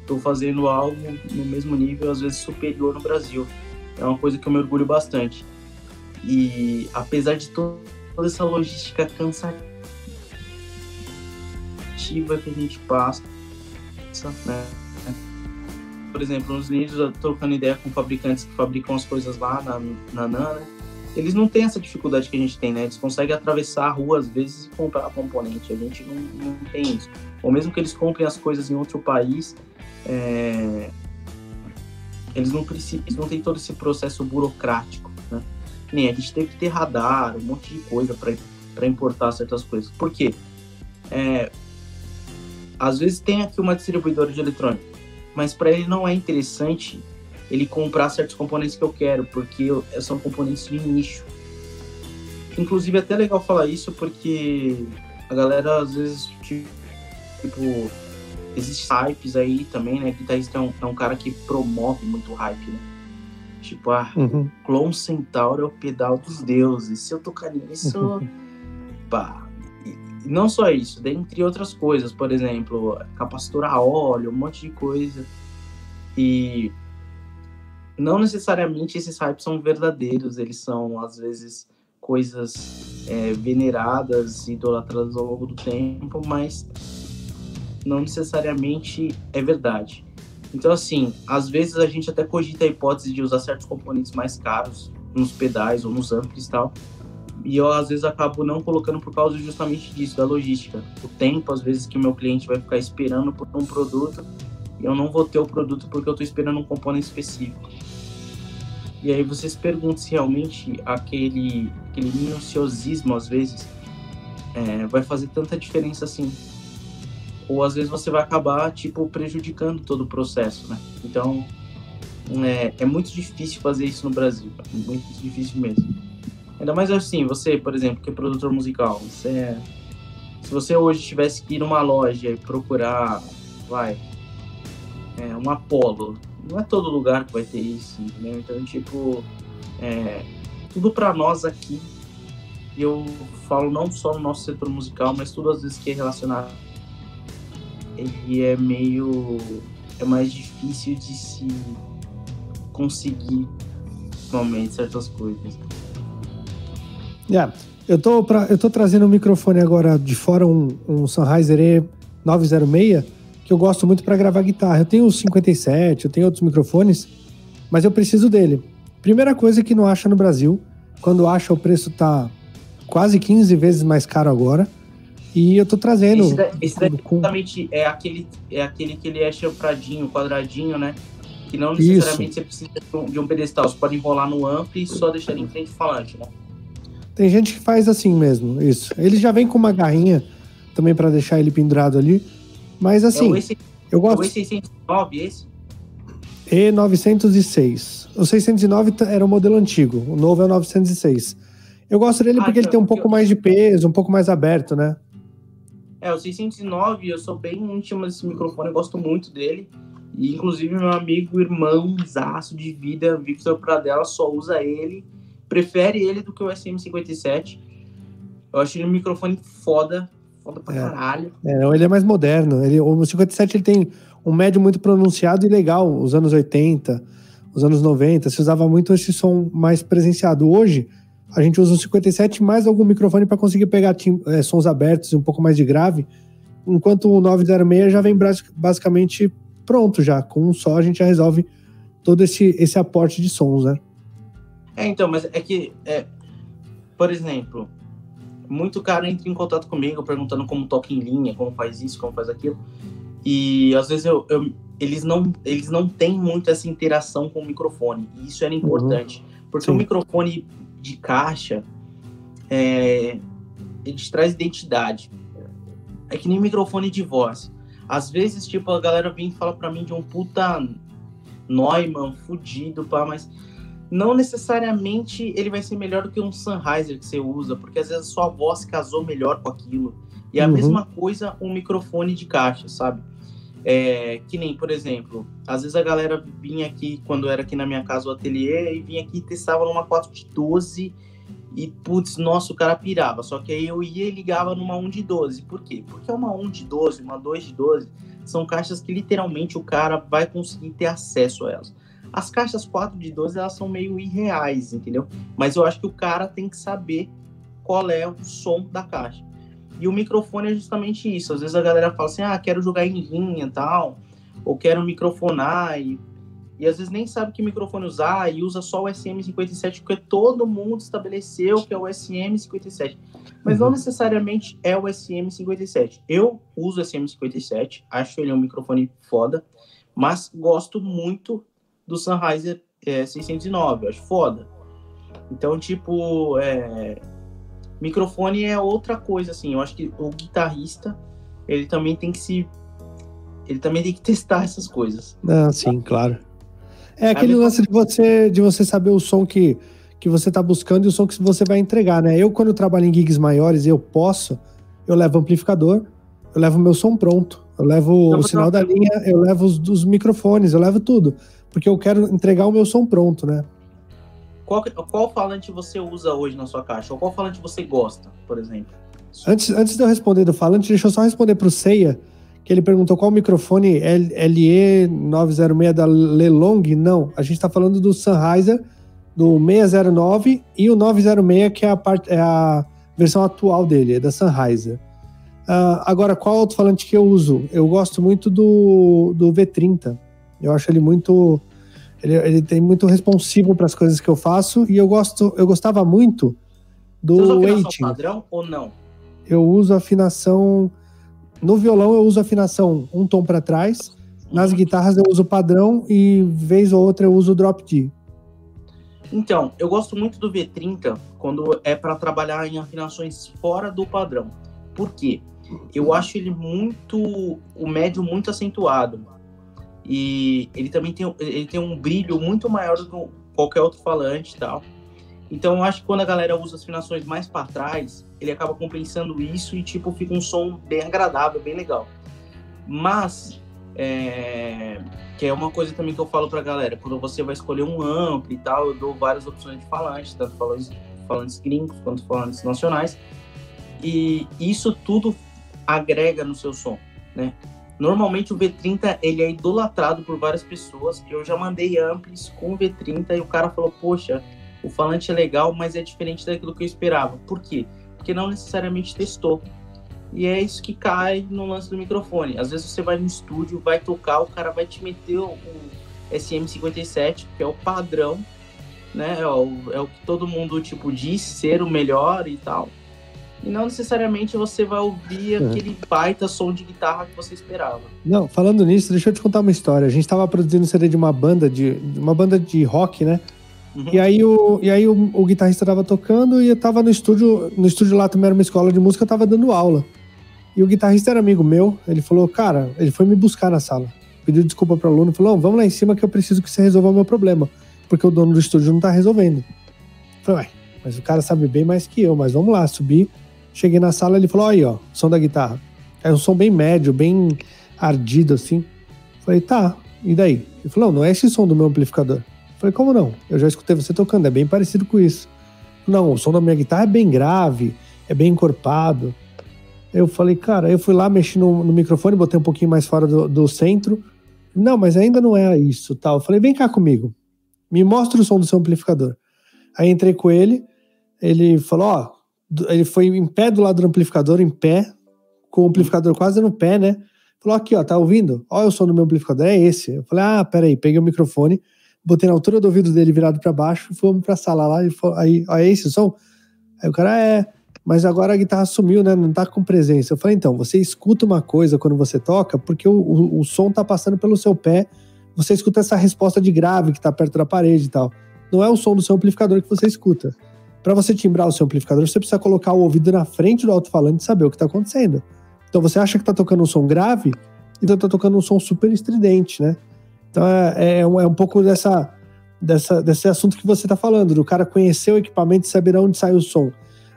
estou fazendo algo no mesmo nível, às vezes superior no Brasil. É uma coisa que eu me orgulho bastante. E apesar de toda essa logística cansativa que a gente passa, né? Por exemplo, nos livros, eu tô trocando ideia com fabricantes que fabricam as coisas lá na, na né? Eles não têm essa dificuldade que a gente tem, né? Eles conseguem atravessar a rua às vezes e comprar componente. A gente não, não tem isso. Ou mesmo que eles comprem as coisas em outro país, é... eles não precisam, eles não têm todo esse processo burocrático, né? Nem a gente teve que ter radar, um monte de coisa para importar certas coisas. Por quê? É... Às vezes tem aqui uma distribuidora de eletrônico, mas para ele não é interessante ele comprar certos componentes que eu quero, porque são componentes de nicho. Inclusive, é até legal falar isso, porque a galera às vezes, tipo, existem hypes aí também, né? Guitarrista é um, é um cara que promove muito hype, né? Tipo, ah, uhum. Clone Centauro é o pedal dos deuses. Se eu tocar nisso, uhum. pá. E não só isso, dentre outras coisas, por exemplo, capacitor a óleo, um monte de coisa. E não necessariamente esses hypes são verdadeiros, eles são, às vezes, coisas é, veneradas, idolatradas ao longo do tempo, mas não necessariamente é verdade. Então, assim, às vezes a gente até cogita a hipótese de usar certos componentes mais caros nos pedais ou nos amplos e tal, e eu às vezes acabo não colocando por causa justamente disso, da logística. O tempo, às vezes, que o meu cliente vai ficar esperando por um produto e eu não vou ter o produto porque eu estou esperando um componente específico. E aí você se pergunta se realmente aquele, aquele minuciosismo, às vezes, é, vai fazer tanta diferença assim. Ou às vezes você vai acabar, tipo, prejudicando todo o processo, né? Então, é, é muito difícil fazer isso no Brasil. Muito difícil mesmo. Ainda mais assim, você, por exemplo, que é produtor musical, você é, se você hoje tivesse que ir numa loja e procurar, vai, é, um Apollo, não é todo lugar que vai ter isso? Então, tipo, é, tudo para nós aqui, eu falo não só no nosso setor musical, mas tudo às vezes que é relacionado, ele é meio, é mais difícil de se conseguir realmente certas coisas. Yeah. Eu tô, pra, eu tô trazendo um microfone agora de fora, um, um Sennheiser E906, que eu gosto muito para gravar guitarra. Eu tenho o 57, eu tenho outros microfones, mas eu preciso dele. Primeira coisa que não acha no Brasil, quando acha o preço tá quase 15 vezes mais caro agora. E eu tô trazendo. Esse, da, esse daí exatamente é aquele, é aquele que ele é champradinho, quadradinho, né? Que não necessariamente Isso. você precisa de um, de pedestal. Você pode enrolar no ampli e só deixar ele em frente falante, né? Tem gente que faz assim mesmo, isso. Ele já vem com uma garrinha também para deixar ele pendurado ali. Mas assim, é esse, eu gosto. É o E609 esse? E906. O 609 era o modelo antigo, o novo é o 906. Eu gosto dele ah, porque ele tem um pouco eu... mais de peso, um pouco mais aberto, né? É, o 609, eu sou bem íntimo desse microfone, eu gosto muito dele. E inclusive meu amigo, irmão, zaço de vida, Victor Pradella, só usa ele. Prefere ele do que o SM57. Eu acho ele um microfone foda foda pra é. caralho. É, ele é mais moderno. Ele, o 57 ele tem um médio muito pronunciado e legal. Os anos 80, os anos 90, se usava muito esse som mais presenciado. Hoje, a gente usa um 57 mais algum microfone para conseguir pegar é, sons abertos e um pouco mais de grave, enquanto o 906 já vem basicamente pronto já. Com um só a gente já resolve todo esse, esse aporte de sons, né? É, então, mas é que, é, por exemplo, muito cara entra em contato comigo perguntando como toca em linha, como faz isso, como faz aquilo. E às vezes eu, eu eles, não, eles não têm muito essa interação com o microfone. E isso era importante. Uhum. Porque Sim. o microfone de caixa, é, ele traz identidade. É que nem microfone de voz. Às vezes, tipo, a galera vem e fala pra mim de um puta Neumann fudido, pá, mas não necessariamente ele vai ser melhor do que um Sennheiser que você usa, porque às vezes a sua voz casou melhor com aquilo. E é a uhum. mesma coisa um microfone de caixa, sabe? É, que nem, por exemplo, às vezes a galera vinha aqui, quando era aqui na minha casa o ateliê, e vinha aqui e testava numa 4 de 12 e, putz, nossa, o cara pirava. Só que aí eu ia e ligava numa 1 de 12. Por quê? Porque uma 1 de 12, uma 2 de 12, são caixas que literalmente o cara vai conseguir ter acesso a elas. As caixas 4 de 12, elas são meio irreais, entendeu? Mas eu acho que o cara tem que saber qual é o som da caixa. E o microfone é justamente isso. Às vezes a galera fala assim, ah, quero jogar em linha e tal, ou quero microfonar, e, e às vezes nem sabe que microfone usar, e usa só o SM57, porque todo mundo estabeleceu que é o SM57. Mas uhum. não necessariamente é o SM57. Eu uso o SM57, acho ele um microfone foda, mas gosto muito do Sennheiser é, 609, acho foda. Então, tipo, é, Microfone é outra coisa, assim. Eu acho que o guitarrista, ele também tem que se. Ele também tem que <laughs> testar essas coisas. Ah, sim, claro. É aquele lance de você, de você saber o som que, que você está buscando e o som que você vai entregar, né? Eu, quando eu trabalho em gigs maiores, eu posso, eu levo amplificador, eu levo meu som pronto, eu levo o sinal da linha, eu levo os, os microfones, eu levo tudo. Porque eu quero entregar o meu som pronto, né? Qual, qual falante você usa hoje na sua caixa? Ou qual falante você gosta, por exemplo? Antes, antes de eu responder do falante, deixa eu só responder para o Ceia, que ele perguntou qual microfone LE906 da Lelong. Não, a gente está falando do Sennheiser, do 609 e o 906, que é a, parte, é a versão atual dele, é da Sennheiser. Uh, agora, qual outro falante que eu uso? Eu gosto muito do, do V30. Eu acho ele muito ele, ele tem muito responsivo para as coisas que eu faço e eu gosto, eu gostava muito do Você usa afinação padrão ou não? Eu uso afinação no violão eu uso afinação um tom para trás, nas guitarras eu uso padrão e vez ou outra eu uso drop D. Então, eu gosto muito do V30 quando é para trabalhar em afinações fora do padrão. Por quê? Eu acho ele muito o médio muito acentuado e ele também tem, ele tem um brilho muito maior do que qualquer outro falante e tal. Então eu acho que quando a galera usa as afinações mais para trás, ele acaba compensando isso e tipo fica um som bem agradável, bem legal. Mas é, que é uma coisa também que eu falo pra galera, quando você vai escolher um amplo e tal, eu dou várias opções de falantes, tanto falantes, falantes gringos quanto falantes nacionais. E isso tudo agrega no seu som, né? Normalmente o V30 ele é idolatrado por várias pessoas. Eu já mandei amplis com o V30 e o cara falou: "Poxa, o falante é legal, mas é diferente daquilo que eu esperava". Por quê? Porque não necessariamente testou. E é isso que cai no lance do microfone. Às vezes você vai no estúdio, vai tocar, o cara vai te meter o SM57, que é o padrão, né? É o, é o que todo mundo tipo diz ser o melhor e tal e não necessariamente você vai ouvir é. aquele baita som de guitarra que você esperava. Não, falando nisso, deixa eu te contar uma história. A gente estava produzindo CD de uma banda de, de uma banda de rock, né? Uhum. E aí, o, e aí o, o guitarrista estava tocando e eu tava no estúdio, no estúdio lá também era uma escola de música, eu tava dando aula. E o guitarrista era amigo meu, ele falou, cara, ele foi me buscar na sala. Pediu desculpa pro aluno, falou, vamos lá em cima que eu preciso que você resolva o meu problema. Porque o dono do estúdio não tá resolvendo. Eu falei, ué, mas o cara sabe bem mais que eu, mas vamos lá, subir Cheguei na sala, ele falou: aí, ó, som da guitarra. É um som bem médio, bem ardido assim. Falei: tá, e daí? Ele falou: não, não é esse som do meu amplificador. Falei: como não? Eu já escutei você tocando, é bem parecido com isso. Não, o som da minha guitarra é bem grave, é bem encorpado. Eu falei, cara, eu fui lá, mexi no, no microfone, botei um pouquinho mais fora do, do, centro. Não, mas ainda não é isso, tal. Eu falei, vem cá comigo, me mostra o som do seu amplificador. Aí entrei com ele, ele falou, ó, ele foi em pé do lado do amplificador, em pé, com o amplificador quase no pé, né? Falou aqui, ó, tá ouvindo? Olha o som do meu amplificador, é esse. Eu falei, ah, peraí, peguei o microfone, botei na altura do ouvido dele virado para baixo, fomos pra sala lá e falou, aí, ó, é esse o som? Aí o cara, é, mas agora a guitarra sumiu, né? Não tá com presença. Eu falei, então, você escuta uma coisa quando você toca, porque o, o, o som tá passando pelo seu pé, você escuta essa resposta de grave que tá perto da parede e tal. Não é o som do seu amplificador que você escuta. Para você timbrar o seu amplificador, você precisa colocar o ouvido na frente do alto-falante e saber o que está acontecendo. Então você acha que está tocando um som grave, então tá tocando um som super estridente, né? Então é, é, um, é um pouco dessa, dessa, desse assunto que você tá falando, do cara conhecer o equipamento e saber onde sai o som.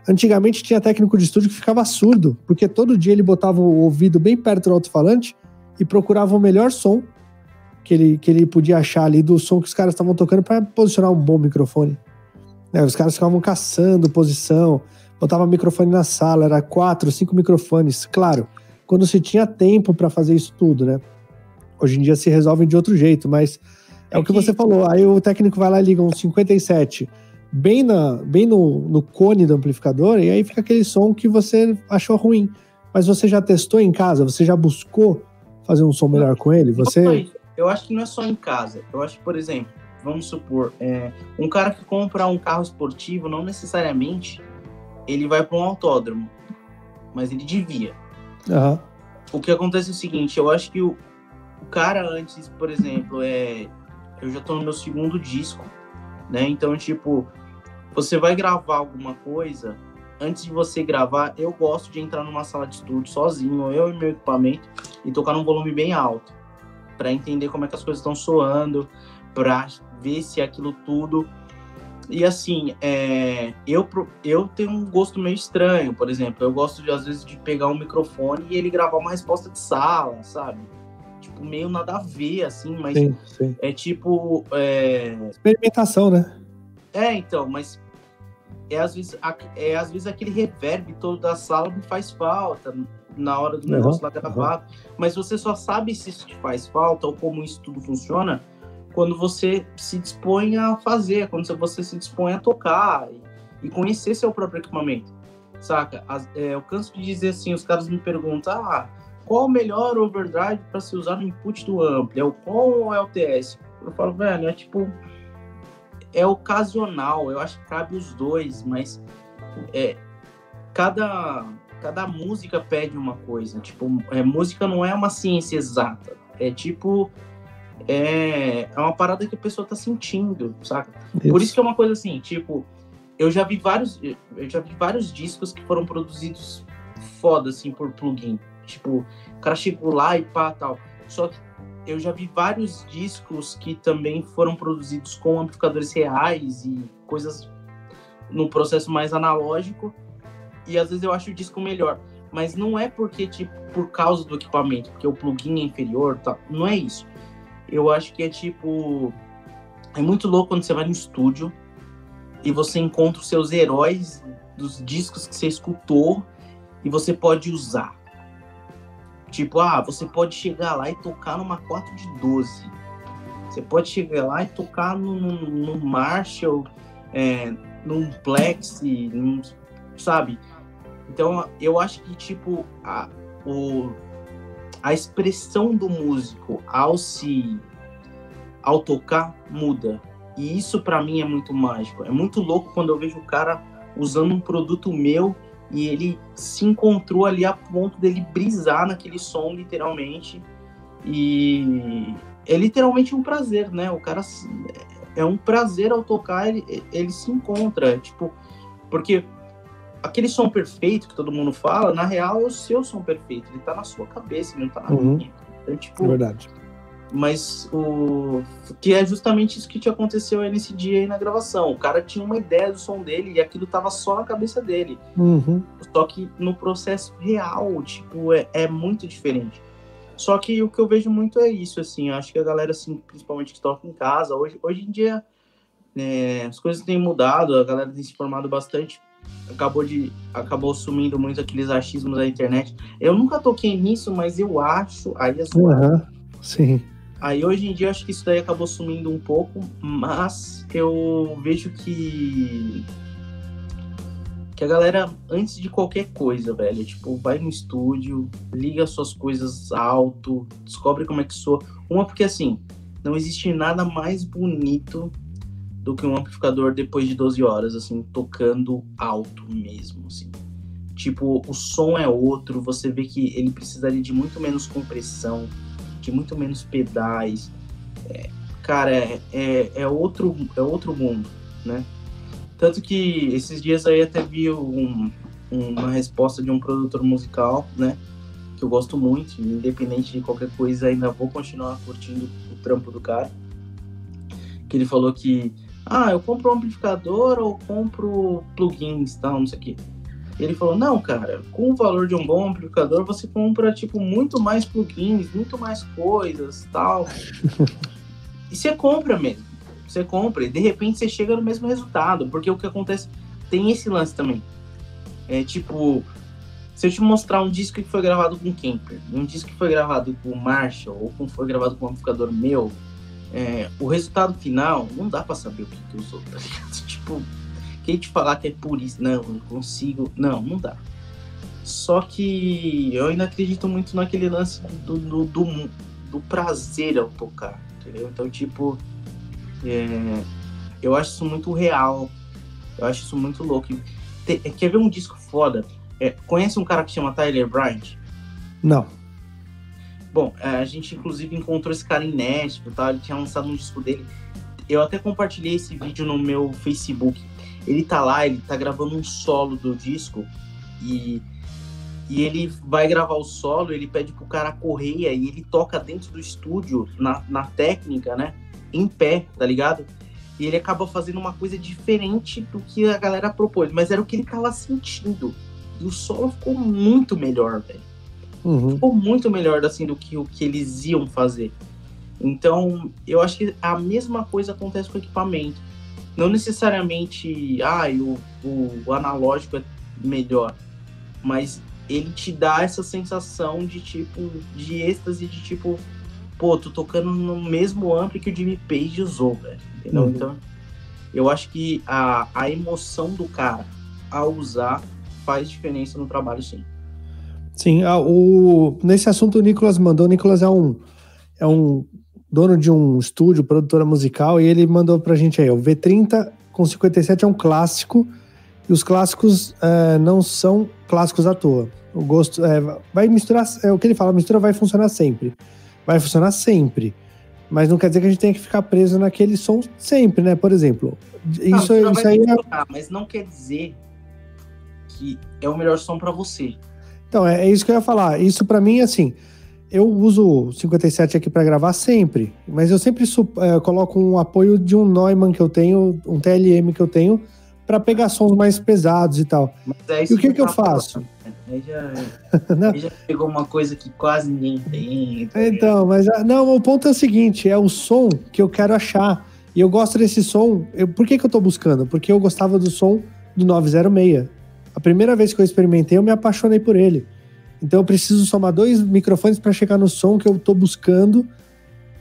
Antigamente tinha técnico de estúdio que ficava surdo, porque todo dia ele botava o ouvido bem perto do alto-falante e procurava o melhor som que ele, que ele podia achar ali do som que os caras estavam tocando para posicionar um bom microfone. É, os caras ficavam caçando posição, botava microfone na sala, era quatro, cinco microfones. Claro, quando se tinha tempo para fazer isso tudo, né? Hoje em dia se resolve de outro jeito, mas é, é o que, que você falou. Aí o técnico vai lá e liga um 57 bem, na, bem no, no cone do amplificador, e aí fica aquele som que você achou ruim. Mas você já testou em casa? Você já buscou fazer um som melhor com ele? Você. Eu acho que não é só em casa. Eu acho por exemplo, vamos supor, é, um cara que compra um carro esportivo, não necessariamente ele vai para um autódromo, mas ele devia. Uhum. O que acontece é o seguinte, eu acho que o, o cara antes, por exemplo, é, eu já estou no meu segundo disco, né? Então, tipo, você vai gravar alguma coisa, antes de você gravar, eu gosto de entrar numa sala de estúdio sozinho, eu e meu equipamento, e tocar num volume bem alto, para entender como é que as coisas estão soando, para ver se aquilo tudo. E assim, é, eu, eu tenho um gosto meio estranho, por exemplo, eu gosto de, às vezes de pegar um microfone e ele gravar uma resposta de sala, sabe? Tipo, meio nada a ver, assim, mas sim, sim. é tipo. É... Experimentação, né? É, então, mas é às, vezes, é às vezes aquele reverb todo da sala me faz falta na hora do negócio uhum, lá gravado. Uhum. Mas você só sabe se isso te faz falta ou como isso tudo funciona quando você se dispõe a fazer, quando você se dispõe a tocar e, conhecer seu próprio equipamento, saca? As, é, eu canso de dizer assim, os caras me perguntam, ah, qual o melhor overdrive para se usar no input do ampli? É o com ou é o TS? Eu falo, velho, é tipo, é ocasional, eu acho que cabe os dois, mas é, cada, cada música pede uma coisa, tipo, é, música não é uma ciência exata, é tipo é, é uma parada que a pessoa tá sentindo, saca? Por isso que é uma coisa assim, tipo, eu já vi vários, eu já vi vários discos que foram produzidos foda, assim, por plugin. Tipo, o cara chegou lá e pá, tal. Só que eu já vi vários discos que também foram produzidos com amplificadores reais e coisas no processo mais analógico. E às vezes eu acho o disco melhor. Mas não é porque, tipo, por causa do equipamento, porque o plugin é inferior, tá? não é isso eu acho que é tipo. É muito louco quando você vai no estúdio e você encontra os seus heróis dos discos que você escutou e você pode usar. Tipo, ah, você pode chegar lá e tocar numa 4 de 12. Você pode chegar lá e tocar num, num Marshall, é, num Plex, num, sabe? Então, eu acho que, tipo, a, o, a expressão do músico ao se ao tocar muda. E isso para mim é muito mágico. É muito louco quando eu vejo o cara usando um produto meu e ele se encontrou ali a ponto dele brisar naquele som literalmente. E é literalmente um prazer, né? O cara é um prazer ao tocar, ele, ele se encontra, tipo, porque aquele som perfeito que todo mundo fala, na real é o seu som perfeito, ele tá na sua cabeça, ele não tá na uhum. minha. Então, tipo, é verdade. Mas o que é justamente isso que te aconteceu aí nesse dia aí na gravação. O cara tinha uma ideia do som dele e aquilo tava só na cabeça dele. Uhum. Só que no processo real, tipo, é, é muito diferente. Só que o que eu vejo muito é isso, assim, acho que a galera, assim, principalmente que toca em casa, hoje, hoje em dia é, as coisas têm mudado, a galera tem se formado bastante acabou de acabou sumindo muito aqueles achismos da internet. Eu nunca toquei nisso, mas eu acho aí as uhum, sim. Aí hoje em dia acho que isso daí acabou sumindo um pouco, mas eu vejo que que a galera antes de qualquer coisa, velho, tipo, vai no estúdio, liga suas coisas alto, descobre como é que soa. Uma porque assim, não existe nada mais bonito do que um amplificador depois de 12 horas, assim, tocando alto mesmo, assim. Tipo, o som é outro, você vê que ele precisaria de muito menos compressão, de muito menos pedais. É, cara, é, é, é, outro, é outro mundo, né? Tanto que esses dias aí até vi um, uma resposta de um produtor musical, né? que eu gosto muito, independente de qualquer coisa, ainda vou continuar curtindo o trampo do cara. Que ele falou que, ah, eu compro um amplificador ou compro plugins, tal, não sei o quê. Ele falou, não, cara, com o valor de um bom amplificador, você compra, tipo, muito mais plugins, muito mais coisas, tal. <laughs> e você compra mesmo. Você compra e de repente você chega no mesmo resultado. Porque o que acontece, tem esse lance também. É tipo, se eu te mostrar um disco que foi gravado com Kemper, um disco que foi gravado com Marshall, ou que foi gravado com um amplificador meu, é, o resultado final não dá para saber o que, que usou, tá ligado? <laughs> Tipo, quem te falar que é por isso, não, não consigo, não, não dá. Só que eu ainda acredito muito naquele lance do, do, do, do prazer ao tocar, entendeu? Então, tipo, é, eu acho isso muito real, eu acho isso muito louco. quer ver um disco foda? É, conhece um cara que chama Tyler Bryant? Não. Bom, é, a gente inclusive encontrou esse cara em Nashville, tá? ele tinha lançado um disco dele. Eu até compartilhei esse vídeo no meu Facebook. Ele tá lá, ele tá gravando um solo do disco e, e ele vai gravar o solo, ele pede pro cara correr e ele toca dentro do estúdio, na, na técnica, né? Em pé, tá ligado? E ele acaba fazendo uma coisa diferente do que a galera propôs, mas era o que ele tava sentindo. E o solo ficou muito melhor, velho. Uhum. Ficou muito melhor assim do que o que eles iam fazer. Então, eu acho que a mesma coisa acontece com o equipamento. Não necessariamente, ah, o, o, o analógico é melhor, mas ele te dá essa sensação de tipo, de êxtase, de tipo, pô, tô tocando no mesmo ampli que o Jimmy Page usou, velho. Entendeu? Uhum. Então, eu acho que a, a emoção do cara ao usar faz diferença no trabalho, sim. Sim, ah, o, nesse assunto o Nicolas mandou. O Nicolas é um, é um dono de um estúdio, produtora musical, e ele mandou pra gente aí: o V30 com 57 é um clássico, e os clássicos é, não são clássicos à toa. O gosto é, vai misturar, é o que ele fala, a mistura vai funcionar sempre. Vai funcionar sempre. Mas não quer dizer que a gente tenha que ficar preso naquele som sempre, né? Por exemplo, isso, não, isso aí é... Mas não quer dizer que é o melhor som para você. Então, é, é, isso que eu ia falar. Isso para mim, assim, eu uso o 57 aqui para gravar sempre, mas eu sempre é, coloco um apoio de um Neumann que eu tenho, um TLM que eu tenho, para pegar sons mais pesados e tal. É e o que, que, que eu faço? Né? Aí já, <laughs> aí já pegou uma coisa que quase ninguém tem. Tá então, mas ah, não, o ponto é o seguinte: é o som que eu quero achar. E eu gosto desse som. Eu, por que, que eu tô buscando? Porque eu gostava do som do 906. A primeira vez que eu experimentei, eu me apaixonei por ele. Então eu preciso somar dois microfones para chegar no som que eu estou buscando,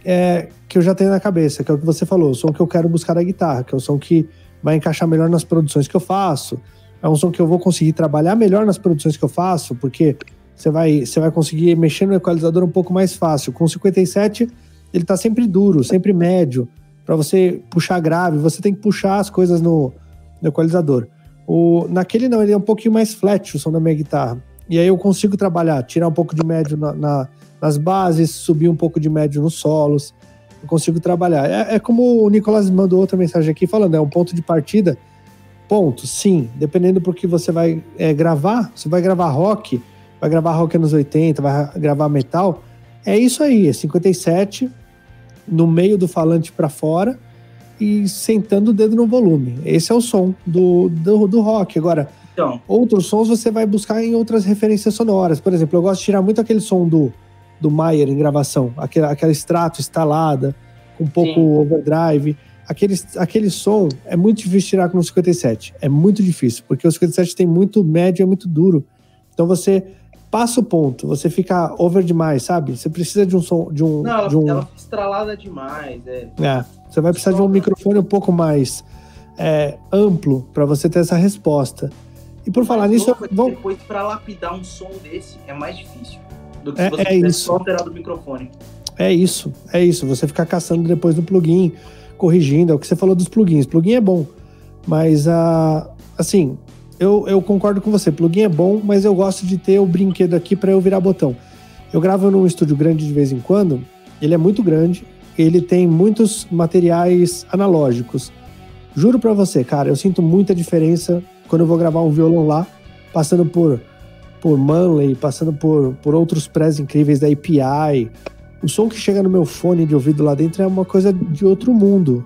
é, que eu já tenho na cabeça, que é o que você falou, o som que eu quero buscar da guitarra, que é o som que vai encaixar melhor nas produções que eu faço. É um som que eu vou conseguir trabalhar melhor nas produções que eu faço, porque você vai, você vai conseguir mexer no equalizador um pouco mais fácil. Com o 57, ele está sempre duro, sempre médio. Para você puxar grave, você tem que puxar as coisas no, no equalizador. O, naquele não, ele é um pouquinho mais flat o som da minha guitarra. E aí eu consigo trabalhar, tirar um pouco de médio na, na, nas bases, subir um pouco de médio nos solos. Eu consigo trabalhar. É, é, como o Nicolas mandou outra mensagem aqui falando, é um ponto de partida. Ponto, sim. Dependendo do que você vai é, gravar, você vai gravar rock, vai gravar rock anos 80, vai gravar metal. É isso aí, é 57 no meio do falante para fora e sentando o dedo no volume. Esse é o som do, do, do rock. Agora, então. outros sons você vai buscar em outras referências sonoras. Por exemplo, eu gosto de tirar muito aquele som do, do Mayer em gravação, aquela, aquela extrato instalada, com um pouco Sim. overdrive. Aquele, aquele som é muito difícil tirar com o 57. É muito difícil, porque o 57 tem muito médio e é muito duro. Então você passa o ponto, você fica over demais, sabe? Você precisa de um som. De um, Não, ela, de um... ela estralada demais, é. É. Você vai precisar de um microfone um pouco mais é, amplo para você ter essa resposta. E por falar nisso. Vou... Depois, para lapidar um som desse, é mais difícil do que é, se você é isso. só alterar do microfone. É isso, é isso. Você ficar caçando depois no plugin, corrigindo. É o que você falou dos plugins. Plugin é bom, mas uh, assim, eu, eu concordo com você. Plugin é bom, mas eu gosto de ter o brinquedo aqui para eu virar botão. Eu gravo num estúdio grande de vez em quando. Ele é muito grande. Ele tem muitos materiais analógicos. Juro para você, cara, eu sinto muita diferença quando eu vou gravar um violão lá, passando por por Manley, passando por, por outros prés incríveis da API. O som que chega no meu fone de ouvido lá dentro é uma coisa de outro mundo.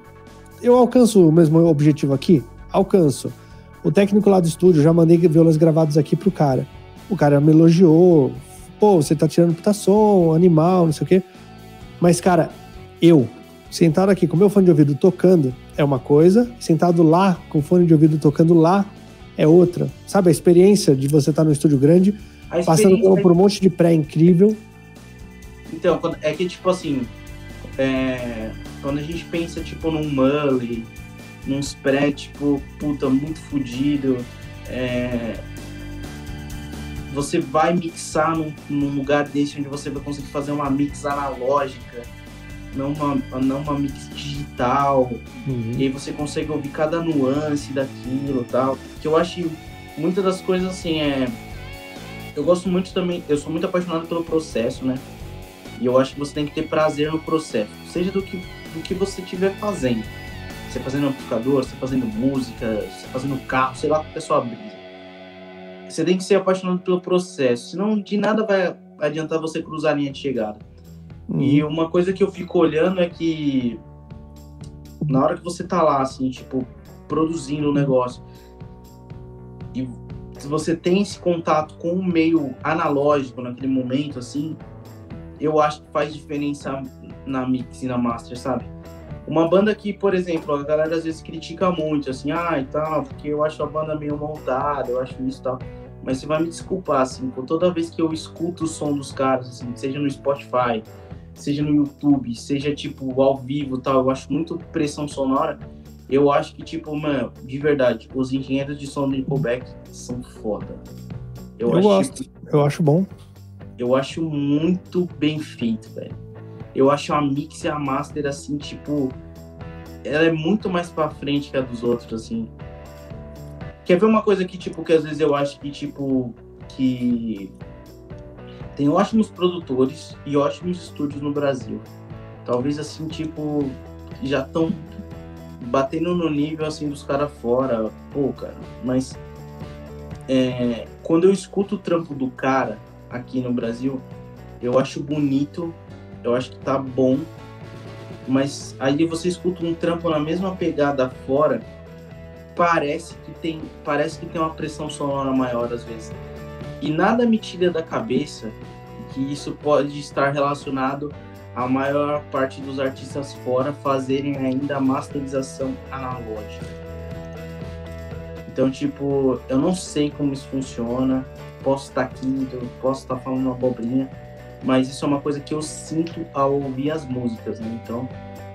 Eu alcanço o mesmo objetivo aqui? Alcanço. O técnico lá do estúdio, já mandei violões gravados aqui pro cara. O cara me elogiou. Pô, você tá tirando puta som, animal, não sei o quê. Mas, cara, eu, sentado aqui com meu fone de ouvido tocando, é uma coisa. Sentado lá, com o fone de ouvido tocando lá, é outra. Sabe, a experiência de você estar tá no estúdio grande, passando por um monte de pré incrível. Então, é que, tipo assim, é, quando a gente pensa, tipo, num Mully, num pré, tipo, puta, muito fodido, é, você vai mixar num, num, lugar desse onde você vai conseguir fazer uma mix analógica, não uma, não uma mix digital, uhum. e aí você consegue ouvir cada nuance daquilo tal. Que eu acho muitas das coisas assim é. Eu gosto muito também, eu sou muito apaixonado pelo processo, né? E eu acho que você tem que ter prazer no processo, seja do que, do que você estiver fazendo. Você fazendo amplificador, você fazendo música, você fazendo carro, sei lá o que a pessoa brisa. Você tem que ser apaixonado pelo processo, senão de nada vai adiantar você cruzar a linha de chegada. Uhum. E uma coisa que eu fico olhando é que na hora que você tá lá, assim, tipo, produzindo o um negócio, e se você tem esse contato com o meio analógico naquele momento, assim, eu acho que faz diferença na mix e na master, sabe? Uma banda que, por exemplo, a galera às vezes critica muito, assim, ah, e tal, porque eu acho a banda meio montada, eu acho isso e tal. Mas você vai me desculpar, assim, por toda vez que eu escuto o som dos caras, assim, seja no Spotify, seja no YouTube, seja, tipo, ao vivo tal, eu acho muito pressão sonora. Eu acho que, tipo, mano, de verdade, os engenheiros de som do Nickelback são foda. Eu, eu acho, gosto, tipo, eu acho bom. Eu acho muito bem feito, velho. Eu acho a mix e a master, assim, tipo. Ela é muito mais pra frente que a dos outros, assim. Quer ver uma coisa que, tipo, que às vezes eu acho que, tipo, que tem ótimos produtores e ótimos estúdios no Brasil. Talvez, assim, tipo, já estão batendo no nível, assim, dos caras fora. Pô, cara, mas é, quando eu escuto o trampo do cara aqui no Brasil, eu acho bonito eu acho que tá bom, mas aí você escuta um trampo na mesma pegada fora, parece que tem, parece que tem uma pressão sonora maior às vezes. E nada me tira da cabeça que isso pode estar relacionado à maior parte dos artistas fora fazerem ainda a masterização analógica. Então, tipo, eu não sei como isso funciona. Posso estar aqui, posso estar falando uma abobrinha, mas isso é uma coisa que eu sinto ao ouvir as músicas, né? Então.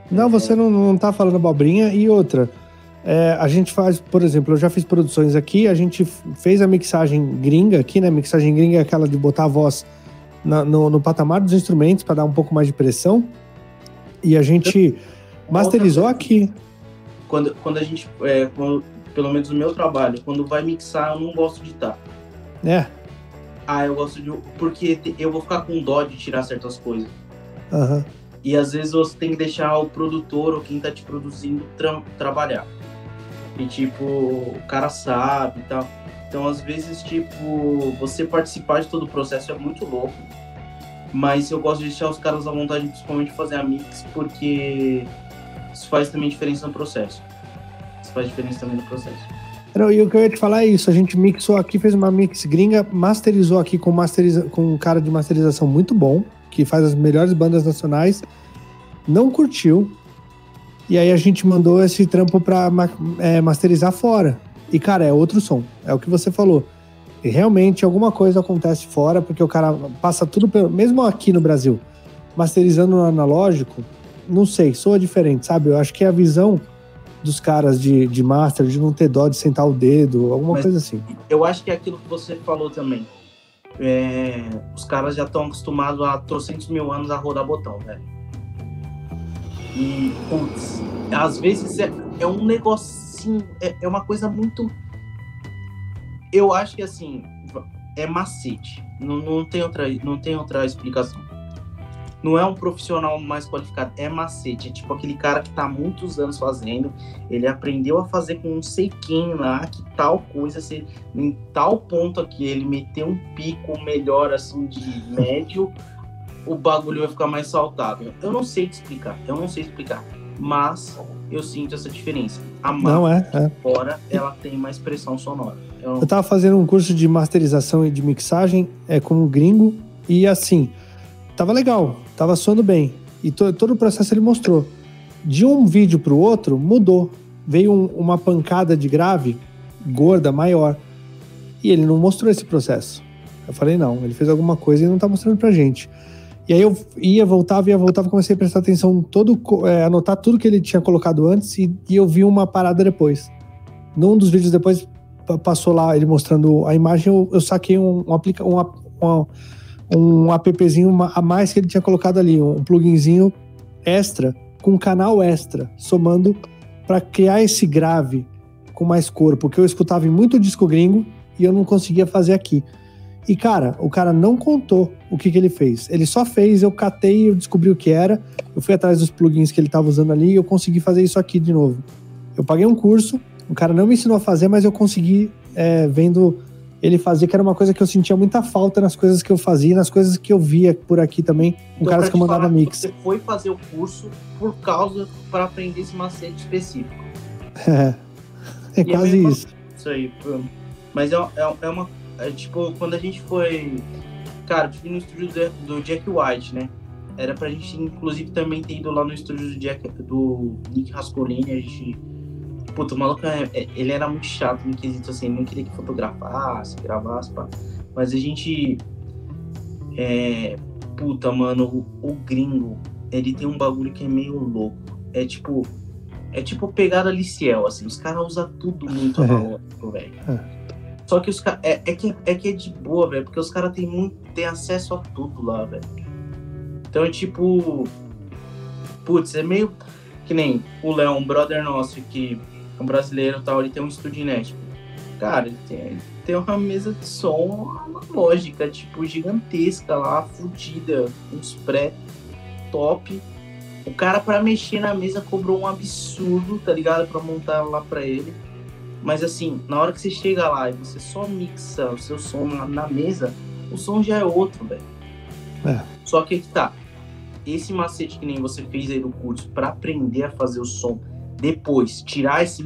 Não, é... você não, não tá falando abobrinha. E outra, é, a gente faz, por exemplo, eu já fiz produções aqui, a gente fez a mixagem gringa aqui, né? Mixagem gringa é aquela de botar a voz na, no, no, patamar dos instrumentos para dar um pouco mais de pressão. E a gente masterizou aqui. Quando, quando a gente, é, quando, pelo menos no meu trabalho, quando vai mixar, eu não gosto de estar. É ah, eu gosto de. Porque eu vou ficar com dó de tirar certas coisas. Uhum. E às vezes você tem que deixar o produtor ou quem tá te produzindo tra trabalhar. E tipo, o cara sabe e tal. Então, às vezes, tipo, você participar de todo o processo é muito louco. Mas eu gosto de deixar os caras à vontade, principalmente fazer a mix, porque isso faz também diferença no processo. Isso faz diferença também no processo. Não, e o que eu ia te falar é isso: a gente mixou aqui, fez uma mix gringa, masterizou aqui com, masteriza com um cara de masterização muito bom, que faz as melhores bandas nacionais. Não curtiu. E aí a gente mandou esse trampo pra é, masterizar fora. E, cara, é outro som. É o que você falou. E realmente alguma coisa acontece fora, porque o cara passa tudo pelo. Mesmo aqui no Brasil, masterizando no analógico, não sei, soa diferente, sabe? Eu acho que a visão dos caras de, de master, de não ter dó de sentar o dedo, alguma Mas coisa assim. Eu acho que é aquilo que você falou também. É, os caras já estão acostumados há trocentos mil anos a rodar botão, velho. E, putz, às vezes é, é um negocinho, é, é uma coisa muito. Eu acho que assim, é macete. Não, não, tem outra, não tem outra explicação. Não é um profissional mais qualificado, é macete. É tipo aquele cara que tá há muitos anos fazendo, ele aprendeu a fazer com um sei quem lá, que tal coisa, se, em tal ponto aqui, ele meteu um pico melhor, assim, de <laughs> médio, o bagulho vai ficar mais saudável. Eu não sei te explicar, eu não sei explicar, mas eu sinto essa diferença. A não é, é. fora, ela tem mais pressão sonora. Eu, eu tava fazendo um curso de masterização e de mixagem é, com um gringo, e assim tava legal, tava soando bem. E to, todo o processo ele mostrou. De um vídeo para o outro, mudou. Veio um, uma pancada de grave gorda, maior. E ele não mostrou esse processo. Eu falei, não, ele fez alguma coisa e não tá mostrando pra gente. E aí eu ia, voltava, ia, voltava, comecei a prestar atenção, todo, é, anotar tudo que ele tinha colocado antes e, e, eu vi uma parada depois. Num dos vídeos depois, passou lá ele mostrando a imagem, eu, eu saquei um, um, aplica, um, um appzinho a mais que ele tinha colocado ali, um pluginzinho extra, com um canal extra, somando para criar esse grave com mais cor, porque eu escutava em muito disco gringo e eu não conseguia fazer aqui. E cara, o cara não contou o que, que ele fez. Ele só fez, eu catei, eu descobri o que era, eu fui atrás dos plugins que ele estava usando ali e eu consegui fazer isso aqui de novo. Eu paguei um curso, o cara não me ensinou a fazer, mas eu consegui é, vendo ele fazia, que era uma coisa que eu sentia muita falta nas coisas que eu fazia, nas coisas que eu via por aqui também, com então, caras que eu mandava mix. Você foi fazer o curso por causa, para aprender esse macete específico. É, <laughs> é e é quase isso. Isso aí, mas é, é, é uma, é, tipo, quando a gente foi, cara, eu fui no estúdio do, Jack White, né? Era pra gente, inclusive, também ter ido lá no estúdio do, Jack, do Nick Rascolini, a gente Puta, o maluco, é, é, ele era muito chato no quesito assim, não queria que fotografasse, gravasse, pá. Mas a gente. É, puta, mano, o, o, gringo, ele tem um bagulho que é meio louco. É tipo. É tipo pegada Liciel, assim. Os caras usam tudo muito <laughs> analógico, velho. É. Só que os caras. É, é, que, é que é de boa, velho, porque os caras têm muito. Tem acesso a tudo lá, velho. Então é tipo. Putz, é meio. Que nem o Léo, um brother nosso que um brasileiro tal, ele tem um estúdio inédito. Cara, ele tem, ele tem uma mesa de som analógica, tipo, gigantesca lá, fodida, uns pré top. O cara, para mexer na mesa, cobrou um absurdo, tá ligado? Pra montar lá pra ele. Mas assim, na hora que você chega lá e você só mixa o seu som na, na mesa, o som já é outro, velho. É. Só que que tá. Esse macete que nem você fez aí no curso para aprender a fazer o som depois, tirar esse.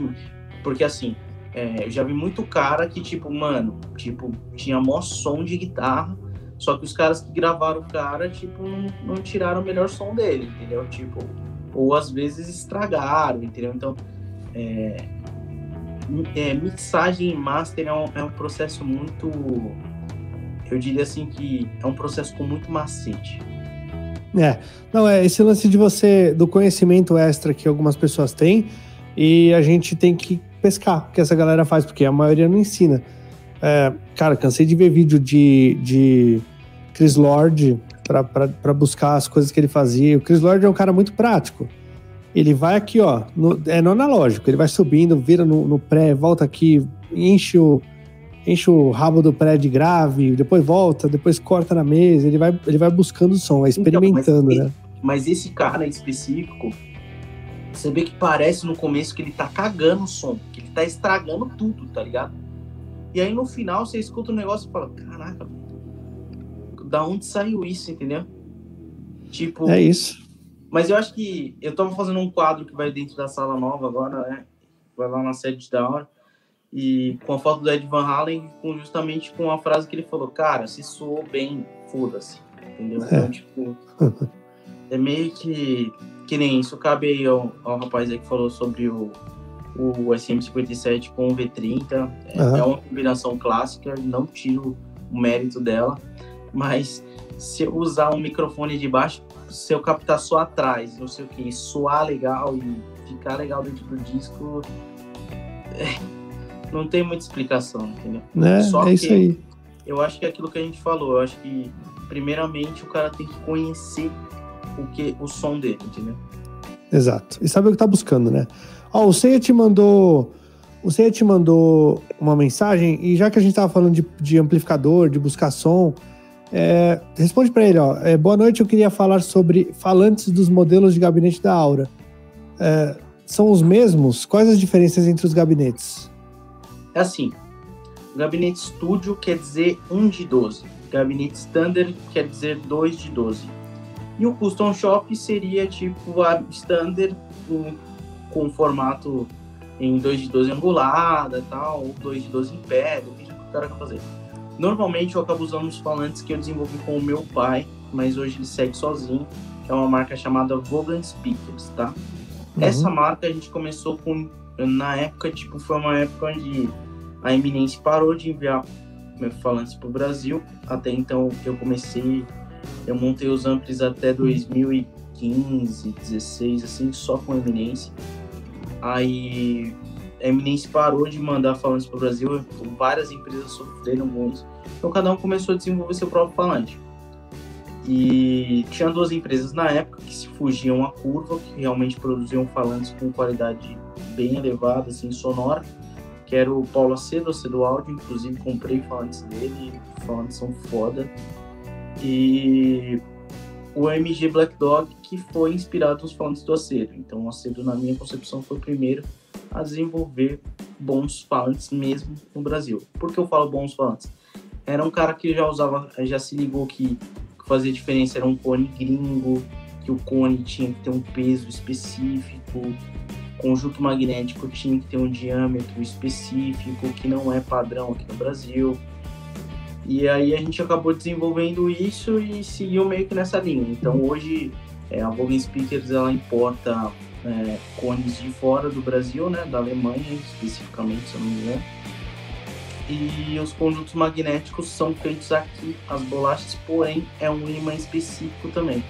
Porque assim, é, eu já vi muito cara que, tipo, mano, tipo, tinha mó som de guitarra, só que os caras que gravaram o cara, tipo, não, não tiraram o melhor som dele, entendeu? Tipo, ou às vezes estragaram, entendeu? Então, é, é, mixagem e master é um, é um processo muito. Eu diria assim que é um processo com muito macete. É, não, é esse lance de você, do conhecimento extra que algumas pessoas têm, e a gente tem que pescar, que essa galera faz, porque a maioria não ensina. É, cara, cansei de ver vídeo de, de Chris Lord para buscar as coisas que ele fazia. O Chris Lord é um cara muito prático. Ele vai aqui, ó, no, é no analógico, ele vai subindo, vira no, no pré, volta aqui, enche o, enche o rabo do prédio grave, depois volta, depois corta na mesa, ele vai, ele vai buscando o som, vai experimentando, então, mas, né? Mas esse cara específico, você vê que parece no começo que ele tá cagando o som, que ele tá estragando tudo, tá ligado? E aí no final você escuta o um negócio e fala, caraca, da onde saiu isso, entendeu? Tipo. É isso. Mas eu acho que eu tava fazendo um quadro que vai dentro da sala nova agora, né? Vai lá na sede da hora e com a foto do Ed Van Halen, com, justamente com a frase que ele falou, cara, se soou bem, foda-se, entendeu? É. Então, tipo, é meio que, que nem isso, cabe aí ao, ao rapaz aí que falou sobre o, o SM57 com o V30, é, uhum. é uma combinação clássica, não tiro o mérito dela, mas se eu usar um microfone de baixo, se eu captar só atrás, não sei o que, soar legal e ficar legal dentro do disco, é, não tem muita explicação, entendeu? Né? Só é isso aí. Eu acho que é aquilo que a gente falou. Eu acho que, primeiramente, o cara tem que conhecer o, que, o som dele, entendeu? Exato. E saber o que tá buscando, né? Ó, o Ceia te mandou. O Ceia te mandou uma mensagem, e já que a gente tava falando de, de amplificador, de buscar som, É, responde para ele, ó. É, boa noite, eu queria falar sobre falantes dos modelos de gabinete da Aura. É, são os mesmos? Quais as diferenças entre os gabinetes? É assim, gabinete Studio quer dizer 1 de 12, gabinete Standard quer dizer 2 de 12. E o Custom Shop seria tipo a Standard com, com formato em 2 de 12 angulada tal, ou 2 de 12 em pé, depende do que o cara quer fazer. Normalmente eu acabo usando os falantes que eu desenvolvi com o meu pai, mas hoje ele segue sozinho, que é uma marca chamada Vogan Speakers, tá? Uhum. Essa marca a gente começou com na época, tipo, foi uma época onde a Eminence parou de enviar falantes para o Brasil. Até então eu comecei, eu montei os amplis até 2015, 16, assim, só com a Eminence. Aí a Eminence parou de mandar falantes para o Brasil, várias empresas sofreram isso. Então cada um começou a desenvolver seu próprio falante. E tinha duas empresas na época que se fugiam à curva, que realmente produziam falantes com qualidade bem elevada, assim, sonora, que era o Paulo Acedo, Acedo Áudio, inclusive comprei falantes dele, falantes são foda. E o MG Black Dog, que foi inspirado nos falantes do Acedo. Então o Acedo, na minha concepção, foi o primeiro a desenvolver bons falantes mesmo no Brasil. Por que eu falo bons falantes? Era um cara que já usava, já se ligou que fazia diferença era um cone gringo, que o cone tinha que ter um peso específico, conjunto magnético tinha que ter um diâmetro específico, que não é padrão aqui no Brasil. E aí a gente acabou desenvolvendo isso e seguiu meio que nessa linha. Então hoje é, a Vogan Speakers ela importa é, cones de fora do Brasil, né, da Alemanha especificamente, se eu não me engano e os conjuntos magnéticos são feitos aqui, as bolachas, porém é um imã específico também.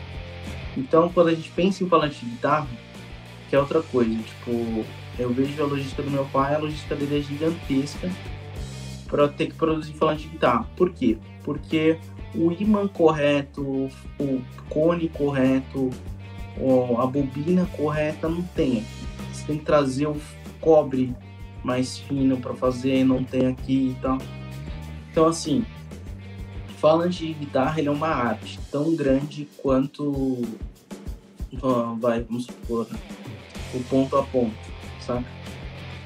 Então, quando a gente pensa em falante de guitarra, que é outra coisa, tipo, eu vejo a logística do meu pai, a logística dele é gigantesca para ter que produzir falante de guitarra. Por quê? Porque o imã correto, o cone correto, a bobina correta não tem. Você tem que trazer o cobre mais fino para fazer, não tem aqui e tal. Então, assim, falando de guitarra, ele é uma arte tão grande quanto, vai, vamos supor, o ponto a ponto, saca?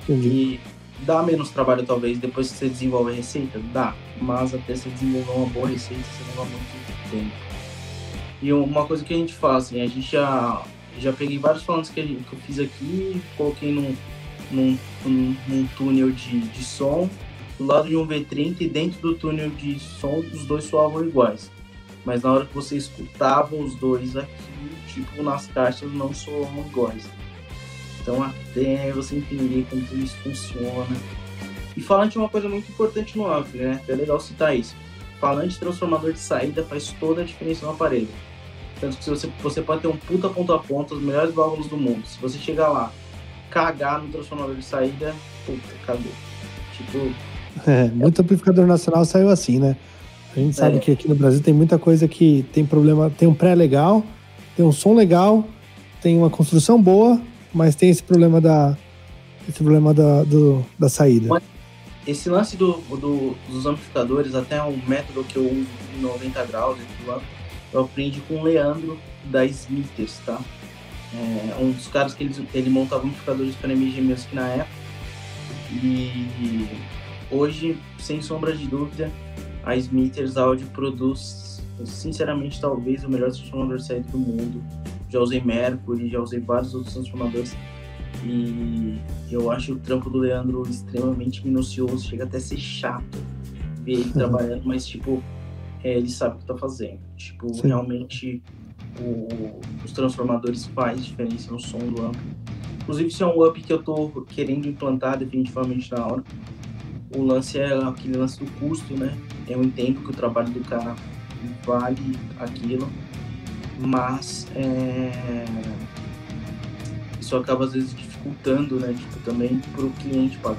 Entendi. E dá menos trabalho, talvez, depois que você desenvolve a receita? Dá, mas até você desenvolver uma boa receita, você leva muito tempo. E uma coisa que a gente faz, assim, a gente já, já peguei vários falantes que, que eu fiz aqui, coloquei num num, num, num túnel de, de som do lado de um V30 e dentro do túnel de som os dois soavam iguais. Mas na hora que você escutava os dois aqui, tipo, nas caixas não soavam iguais. Então até você entender como tudo isso funciona. E falante é uma coisa muito importante no ampli, né? É legal citar isso. Falante transformador de saída faz toda a diferença no aparelho. Tanto que você, você pode ter um puta ponto a ponta, os melhores válvulas do mundo. Se você chegar lá cagar no transformador de saída, puta, acabou. Tipo. É, muito amplificador nacional saiu assim, né? A gente sabe é. que aqui no Brasil tem muita coisa que tem problema, tem um pré legal, tem um som legal, tem uma construção boa, mas tem esse problema da esse problema da, do, da saída. Esse lance do, do, dos amplificadores, até um método que eu uso em 90 graus, eu aprendi com o Leandro da Smithers, tá? é, um dos caras que ele, ele montava amplificadores para MG Music na época. E hoje, sem sombra de dúvida, a Smithers Audio produz, sinceramente, talvez o melhor transformador saído do mundo. Já usei Mercury, já usei vários outros transformadores. E eu acho o trampo do Leandro extremamente minucioso, chega até a ser chato ver ele <laughs> trabalhando, mas, tipo, é, ele sabe o que tá fazendo. Tipo, Sim. realmente o, os transformadores faz diferença no som do amplo. Inclusive, isso é um up que eu estou querendo implantar definitivamente na hora. O lance é aquele lance do custo, né? Eu entendo que o trabalho do cara vale aquilo, mas é... isso acaba às vezes dificultando, né? Tipo, também para o cliente pagar.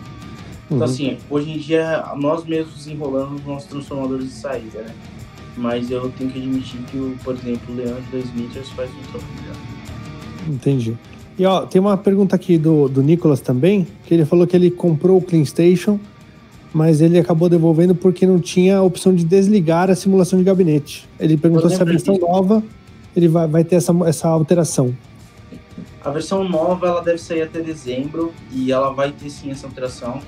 Então, uhum. assim, hoje em dia, nós mesmos desenrolamos nossos transformadores de saída, né? Mas eu tenho que admitir que, por exemplo, o Leandro da Smithers faz um trampo melhor. Entendi. E ó, tem uma pergunta aqui do, do Nicolas também, que ele falou que ele comprou o Clean Station mas ele acabou devolvendo porque não tinha a opção de desligar a simulação de gabinete. Ele perguntou se a versão nova ele vai, vai ter essa, essa alteração. A versão nova ela deve sair até dezembro e ela vai ter sim essa alteração.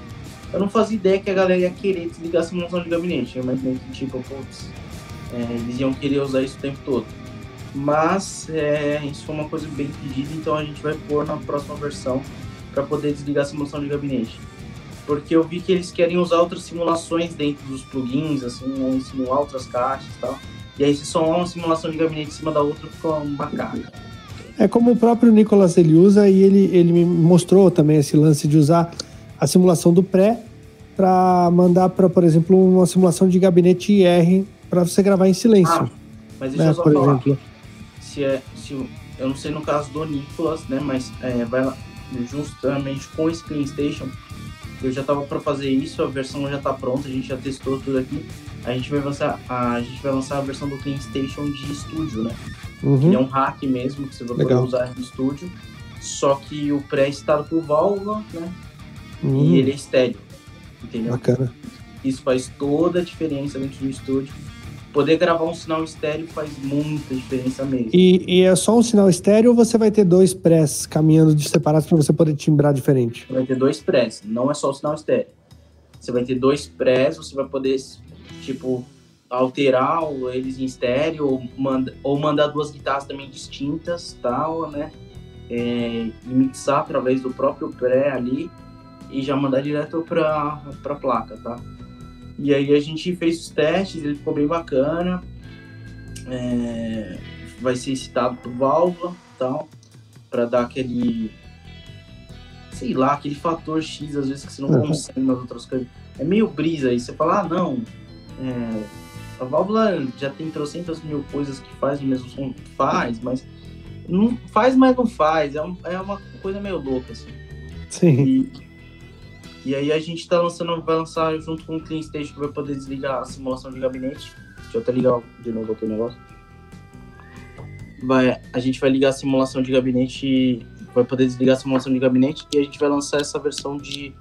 Eu não fazia ideia que a galera ia querer desligar a simulação de gabinete. Eu imaginei que, tipo, putz, é, eles iam querer usar isso o tempo todo. Mas é, isso foi uma coisa bem pedida, então a gente vai pôr na próxima versão para poder desligar a simulação de gabinete. Porque eu vi que eles querem usar outras simulações dentro dos plugins, assim, né, simular outras caixas e tal. E aí, se só uma simulação de gabinete em cima da outra, fica uma caca. É como o próprio Nicolas ele usa e ele, ele me mostrou também esse lance de usar a simulação do pré para mandar para, por exemplo, uma simulação de gabinete IR para você gravar em silêncio. Ah, mas deixa né, eu só por falar. Exemplo. Se é, se, eu não sei no caso do Nicolas, né, mas é, vai justamente com esse Clean Station, eu já estava para fazer isso, a versão já está pronta, a gente já testou tudo aqui. A gente vai lançar a, a gente vai lançar a versão do Clean Station de estúdio, né? Uhum. Que é um hack mesmo que você vai poder usar no estúdio. Só que o pré está por válvula, né? Uhum. E ele é estéreo. Entendeu? Bacana. Isso faz toda a diferença dentro do estúdio. Poder gravar um sinal estéreo faz muita diferença mesmo. E, e é só um sinal estéreo ou você vai ter dois prés caminhando de separados para você poder timbrar diferente? Vai ter dois prés, não é só o sinal estéreo. Você vai ter dois prés, você vai poder, tipo, alterar eles em estéreo ou, manda, ou mandar duas guitarras também distintas, tal, né? É, e mixar através do próprio pré ali e já mandar direto para a placa, tá? E aí a gente fez os testes, ele ficou bem bacana. É, vai ser citado por válvula tal, para dar aquele. Sei lá, aquele fator X às vezes que você não uhum. consegue nas outras coisas. É meio brisa aí, você fala, ah não, é, a válvula já tem trocentas mil coisas que faz o mesmo som, faz, mas não faz, mas não faz. É, um, é uma coisa meio louca, assim. Sim. E, e aí a gente tá lançando, vai lançar junto com o Clean que vai poder desligar a simulação de gabinete. Deixa eu até ligar de novo aqui o negócio. Vai, a gente vai ligar a simulação de gabinete, vai poder desligar a simulação de gabinete e a gente vai lançar essa versão de,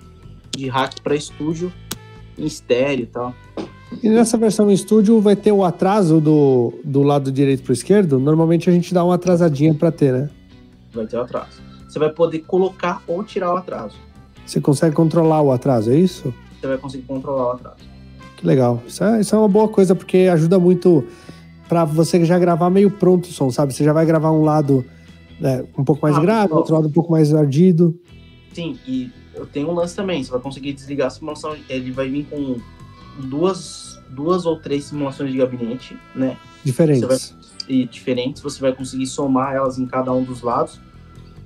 de hack para estúdio em estéreo e tal. E nessa versão em estúdio vai ter o atraso do, do lado direito para o esquerdo? Normalmente a gente dá uma atrasadinha para ter, né? Vai ter o atraso. Você vai poder colocar ou tirar o atraso. Você consegue controlar o atraso, é isso? Você vai conseguir controlar o atraso. Que legal. Isso é, isso é uma boa coisa, porque ajuda muito para você já gravar meio pronto o som, sabe? Você já vai gravar um lado né, um pouco mais ah, grave, outro lado um pouco mais ardido. Sim, e eu tenho um lance também. Você vai conseguir desligar a simulação. Ele vai vir com duas, duas ou três simulações de gabinete, né? Diferentes. Vai, e diferentes. Você vai conseguir somar elas em cada um dos lados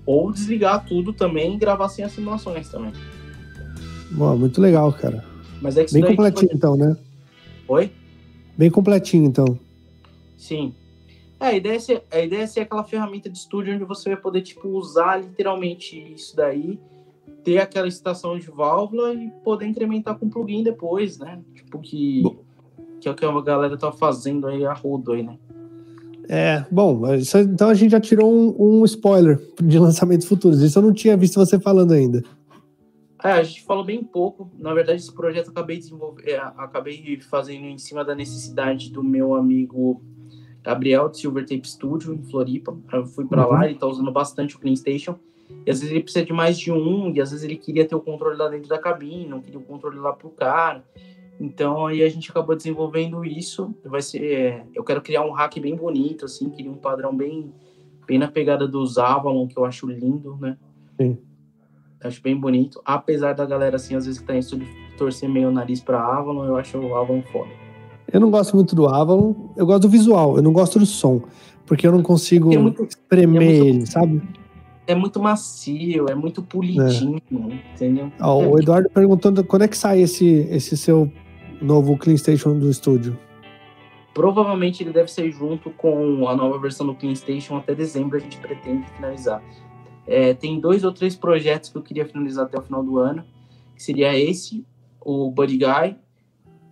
ou desligar tudo também e gravar sem as simulações também. Boa, muito legal, cara. Mas é que Bem completinho, foi... então, né? Oi? Bem completinho, então. Sim. É, a, ideia é ser, a ideia é ser aquela ferramenta de estúdio onde você vai poder, tipo, usar literalmente isso daí, ter aquela estação de válvula e poder incrementar com plugin depois, né? Tipo, que, que é o que a galera tá fazendo aí a rodo aí, né? É, bom, isso, então a gente já tirou um, um, spoiler de <laughs> lançamentos futuros. Isso eu não tinha visto você falando ainda. É, a gente falou bem pouco. Na verdade, esse projeto eu acabei desenvolvendo, é, acabei fazendo em cima da necessidade do meu amigo Gabriel de Silver Tape Studio em Floripa. Eu fui para uhum. lá, ele tá usando bastante o Clean Station. E às vezes ele precisa de mais de um, e às vezes ele queria ter o controle lá dentro da cabine, não queria o controle lá pro cara. Então aí a gente acabou desenvolvendo isso. Vai ser, é, eu quero criar um hack bem bonito, assim, queria um padrão bem, bem na pegada dos Avalon, que eu acho lindo, né? Sim. Acho bem bonito. Apesar da galera, assim, às vezes que tá em estúdio torcer meio o nariz pra Avalon, eu acho o Avalon foda. Eu não gosto muito do Avalon, eu gosto do visual, eu não gosto do som, porque eu não consigo é muito, espremer é muito, ele, sabe? É muito macio, é muito polidinho, é. entendeu? Ah, o Eduardo perguntando quando é que sai esse, esse seu novo Clean Station do estúdio? Provavelmente ele deve ser junto com a nova versão do Clean Station até dezembro a gente pretende finalizar. É, tem dois ou três projetos que eu queria finalizar até o final do ano, que seria esse, o Buddy Guy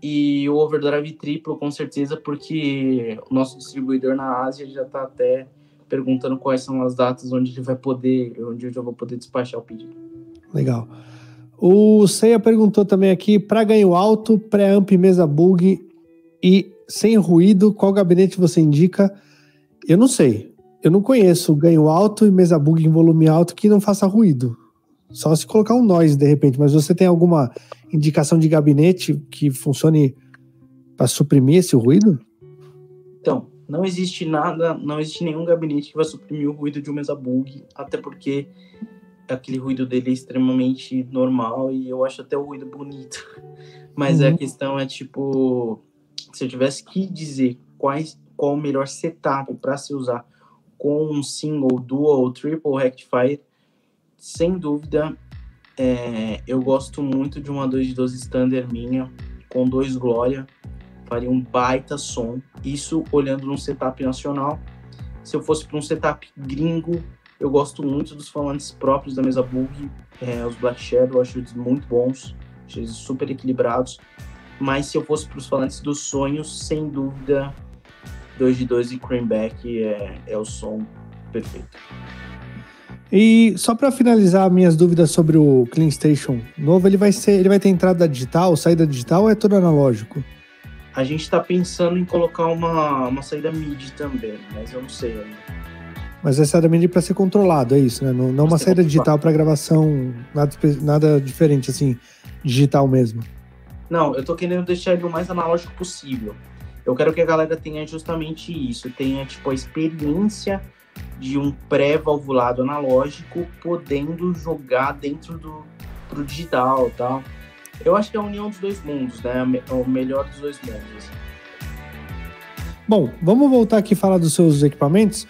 e o Overdrive triplo, com certeza, porque o nosso distribuidor na Ásia já está até perguntando quais são as datas onde ele vai poder, onde eu já vou poder despachar o pedido. Legal. O Ceia perguntou também aqui, para ganho alto, pré-amp, mesa bug e sem ruído, qual gabinete você indica? Eu não sei. Eu não conheço ganho alto e mesa bug em volume alto que não faça ruído. Só se colocar um noise de repente, mas você tem alguma indicação de gabinete que funcione para suprimir esse ruído? Então, não existe nada, não existe nenhum gabinete que vai suprimir o ruído de um mesa bug, até porque aquele ruído dele é extremamente normal e eu acho até o ruído bonito. Mas uhum. a questão é tipo, se eu tivesse que dizer quais, qual o melhor setup para se usar com um single, dual ou triple rectifier, sem dúvida, é, eu gosto muito de uma 2 de 12 standard minha com dois Glória, faria um baita som. Isso olhando num setup nacional. Se eu fosse para um setup gringo, eu gosto muito dos falantes próprios da mesa Bug, é, os Black Shadow, acho eles muito bons, acho eles super equilibrados. Mas se eu fosse para os falantes dos sonhos, sem dúvida, 2 de 2 e Creamback é, é o som perfeito. E só para finalizar minhas dúvidas sobre o Clean Station novo, ele vai ser, ele vai ter entrada digital, saída digital ou é todo analógico? A gente está pensando em colocar uma, uma saída MIDI também, mas eu não sei ainda. Mas essa era MIDI para ser controlado, é isso, né? Não, não uma saída digital para gravação, nada, nada diferente, assim, digital mesmo. Não, eu tô querendo deixar ele o mais analógico possível. Eu quero que a galera tenha justamente isso, tenha, tipo, a experiência de um pré-valvulado analógico podendo jogar dentro do pro digital e tal. Eu acho que é a união dos dois mundos, né? O melhor dos dois mundos. Bom, vamos voltar aqui e falar dos seus equipamentos.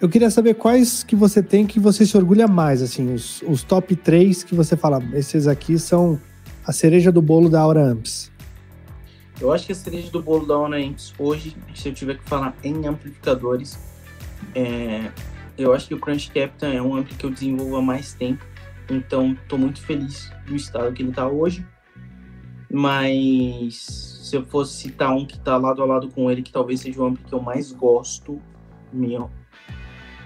Eu queria saber quais que você tem que você se orgulha mais, assim, os, os top 3 que você fala, esses aqui são a cereja do bolo da Aura Amps. Eu acho que a cereja do bolo da Aura Amps, hoje, se eu tiver que falar em amplificadores, é, eu acho que o Crunch Captain é um ampli que eu desenvolvo há mais tempo, então estou muito feliz do estado que ele está hoje. Mas se eu fosse citar um que está lado a lado com ele, que talvez seja o ampli que eu mais gosto, meu,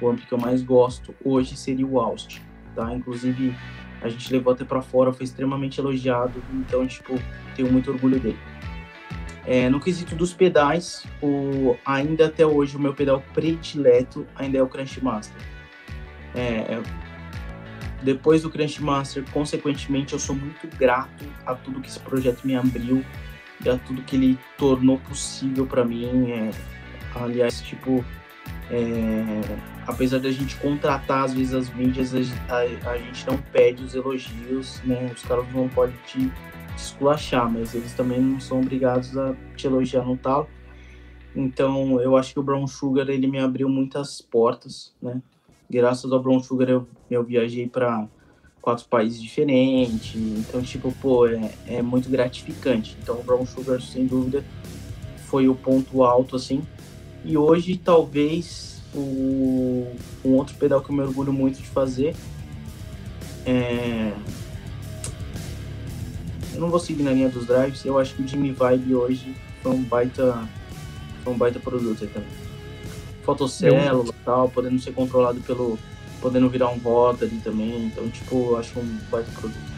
o amp que eu mais gosto hoje seria o Austin, tá? Inclusive, a gente levou até para fora, foi extremamente elogiado, então, tipo, tenho muito orgulho dele. É, no quesito dos pedais, o, ainda até hoje o meu pedal predileto ainda é o Crunch Master. É, é, depois do Crunch Master, consequentemente, eu sou muito grato a tudo que esse projeto me abriu e a tudo que ele tornou possível para mim. É, aliás, tipo, é, apesar da gente contratar às vezes as mídias, a, a, gente não pede os elogios, né? Os caras não podem te esculachar, mas eles também não são obrigados a te elogiar no tal. Então, eu acho que o Brown Sugar ele me abriu muitas portas, né? Graças ao Brown Sugar eu, eu viajei para quatro países diferentes, então tipo, pô, é, é muito gratificante. Então, o Brown Sugar sem dúvida foi o ponto alto assim e hoje, talvez, o, um outro pedal que eu me orgulho muito de fazer é... Eu não vou seguir na linha dos drives, eu acho que o Jimmy Vibe hoje foi um baita, foi um baita produto aí também. Fotocélula e tal, podendo ser controlado pelo. Podendo virar um roda ali também. Então, tipo, acho um baita produto.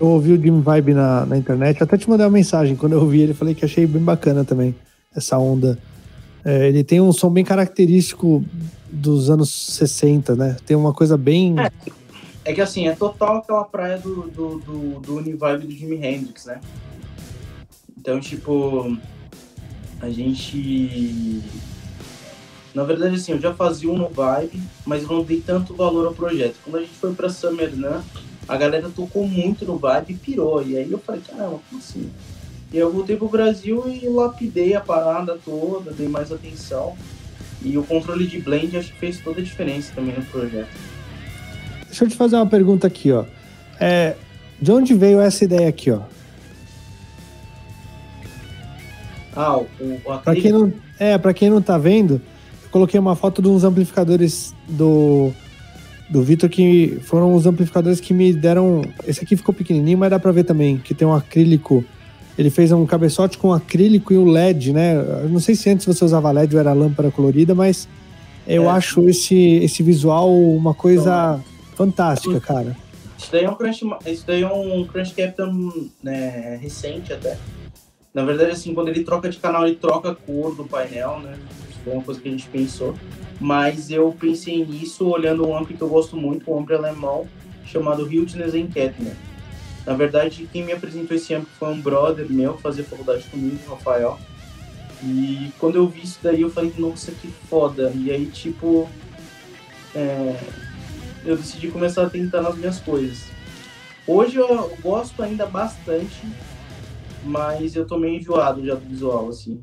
Eu ouvi o Jimmy Vibe na, na internet, até te mandei uma mensagem quando eu ouvi ele, falei que achei bem bacana também essa onda é, ele tem um som bem característico dos anos 60, né? Tem uma coisa bem. É, é que assim, é total aquela praia do, do, do, do Univibe do Jimi Hendrix, né? Então, tipo, a gente. Na verdade, assim, eu já fazia um no Vibe, mas não dei tanto valor ao projeto. Quando a gente foi pra Summer, né? A galera tocou muito no Vibe e pirou. E aí eu falei, caramba, como assim? E eu voltei pro Brasil e lapidei a parada toda, dei mais atenção. E o controle de blend acho que fez toda a diferença também no projeto. Deixa eu te fazer uma pergunta aqui, ó. É, de onde veio essa ideia aqui, ó? Ah, o, o pra quem não É, para quem não tá vendo, coloquei uma foto de uns amplificadores do do Vitor que foram os amplificadores que me deram. Esse aqui ficou pequenininho, mas dá para ver também que tem um acrílico ele fez um cabeçote com acrílico e o LED, né? Eu não sei se antes você usava LED ou era lâmpada colorida, mas eu é. acho esse, esse visual uma coisa então, fantástica, cara. Isso daí é um Crunch, isso daí é um Crunch Captain né, recente até. Na verdade, assim, quando ele troca de canal, ele troca a cor do painel, né? Foi uma coisa que a gente pensou. Mas eu pensei nisso olhando um ampli que eu gosto muito, um ampli alemão, chamado Hildnes Kettner. Na verdade, quem me apresentou esse ampli foi um brother meu fazia faculdade comigo, Rafael. E quando eu vi isso daí, eu falei, nossa, que foda. E aí, tipo, é, eu decidi começar a tentar nas minhas coisas. Hoje eu gosto ainda bastante, mas eu tô meio enjoado já do visual, assim.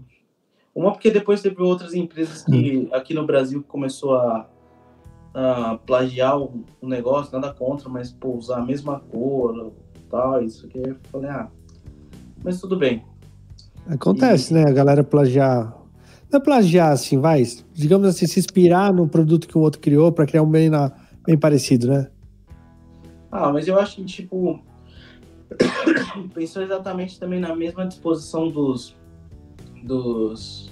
Uma porque depois teve outras empresas que aqui no Brasil começou a, a plagiar o, o, negócio, nada contra, mas pô, usar a mesma cor, tal, isso aqui. Eu falei, ah, mas tudo bem. Acontece, e... né? A galera plagiar. Não é plagiar, assim, vai. Digamos assim, se inspirar no produto que o outro criou para criar um bem, na, bem parecido, né? Ah, mas eu acho que, tipo, <coughs> pensou exatamente também na mesma disposição dos dos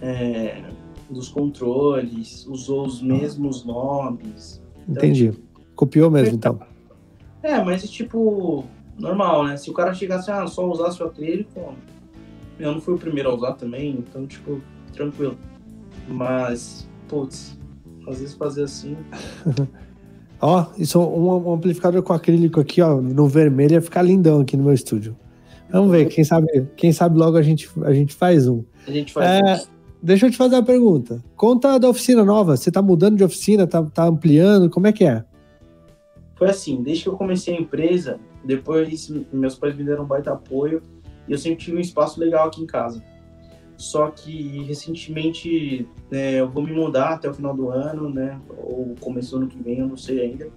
é, dos controles, usou os mesmos nomes. Então, Entendi. Tipo, Copiou mesmo, então. É, mas tipo, normal, né? Se o cara chegasse ah, só usar seu acrílico, eu não fui o primeiro a usar também, então, tipo, tranquilo. Mas, putz, às vezes fazer assim. <laughs> ó, isso um, um amplificador com acrílico aqui, ó, no vermelho ia ficar lindão aqui no meu estúdio. Vamos ver, quem sabe, quem sabe logo a gente, a gente faz um. A gente faz é, um. Deixa eu te fazer uma pergunta. Conta da oficina nova. Você tá mudando de oficina, tá, tá ampliando? Como é que é? Foi assim, desde que eu comecei a empresa, depois meus pais me deram um baita apoio e eu sempre tive um espaço legal aqui em casa. Só que recentemente né, eu vou me mudar até o final do ano, né? Ou começo do ano que vem, eu não sei ainda.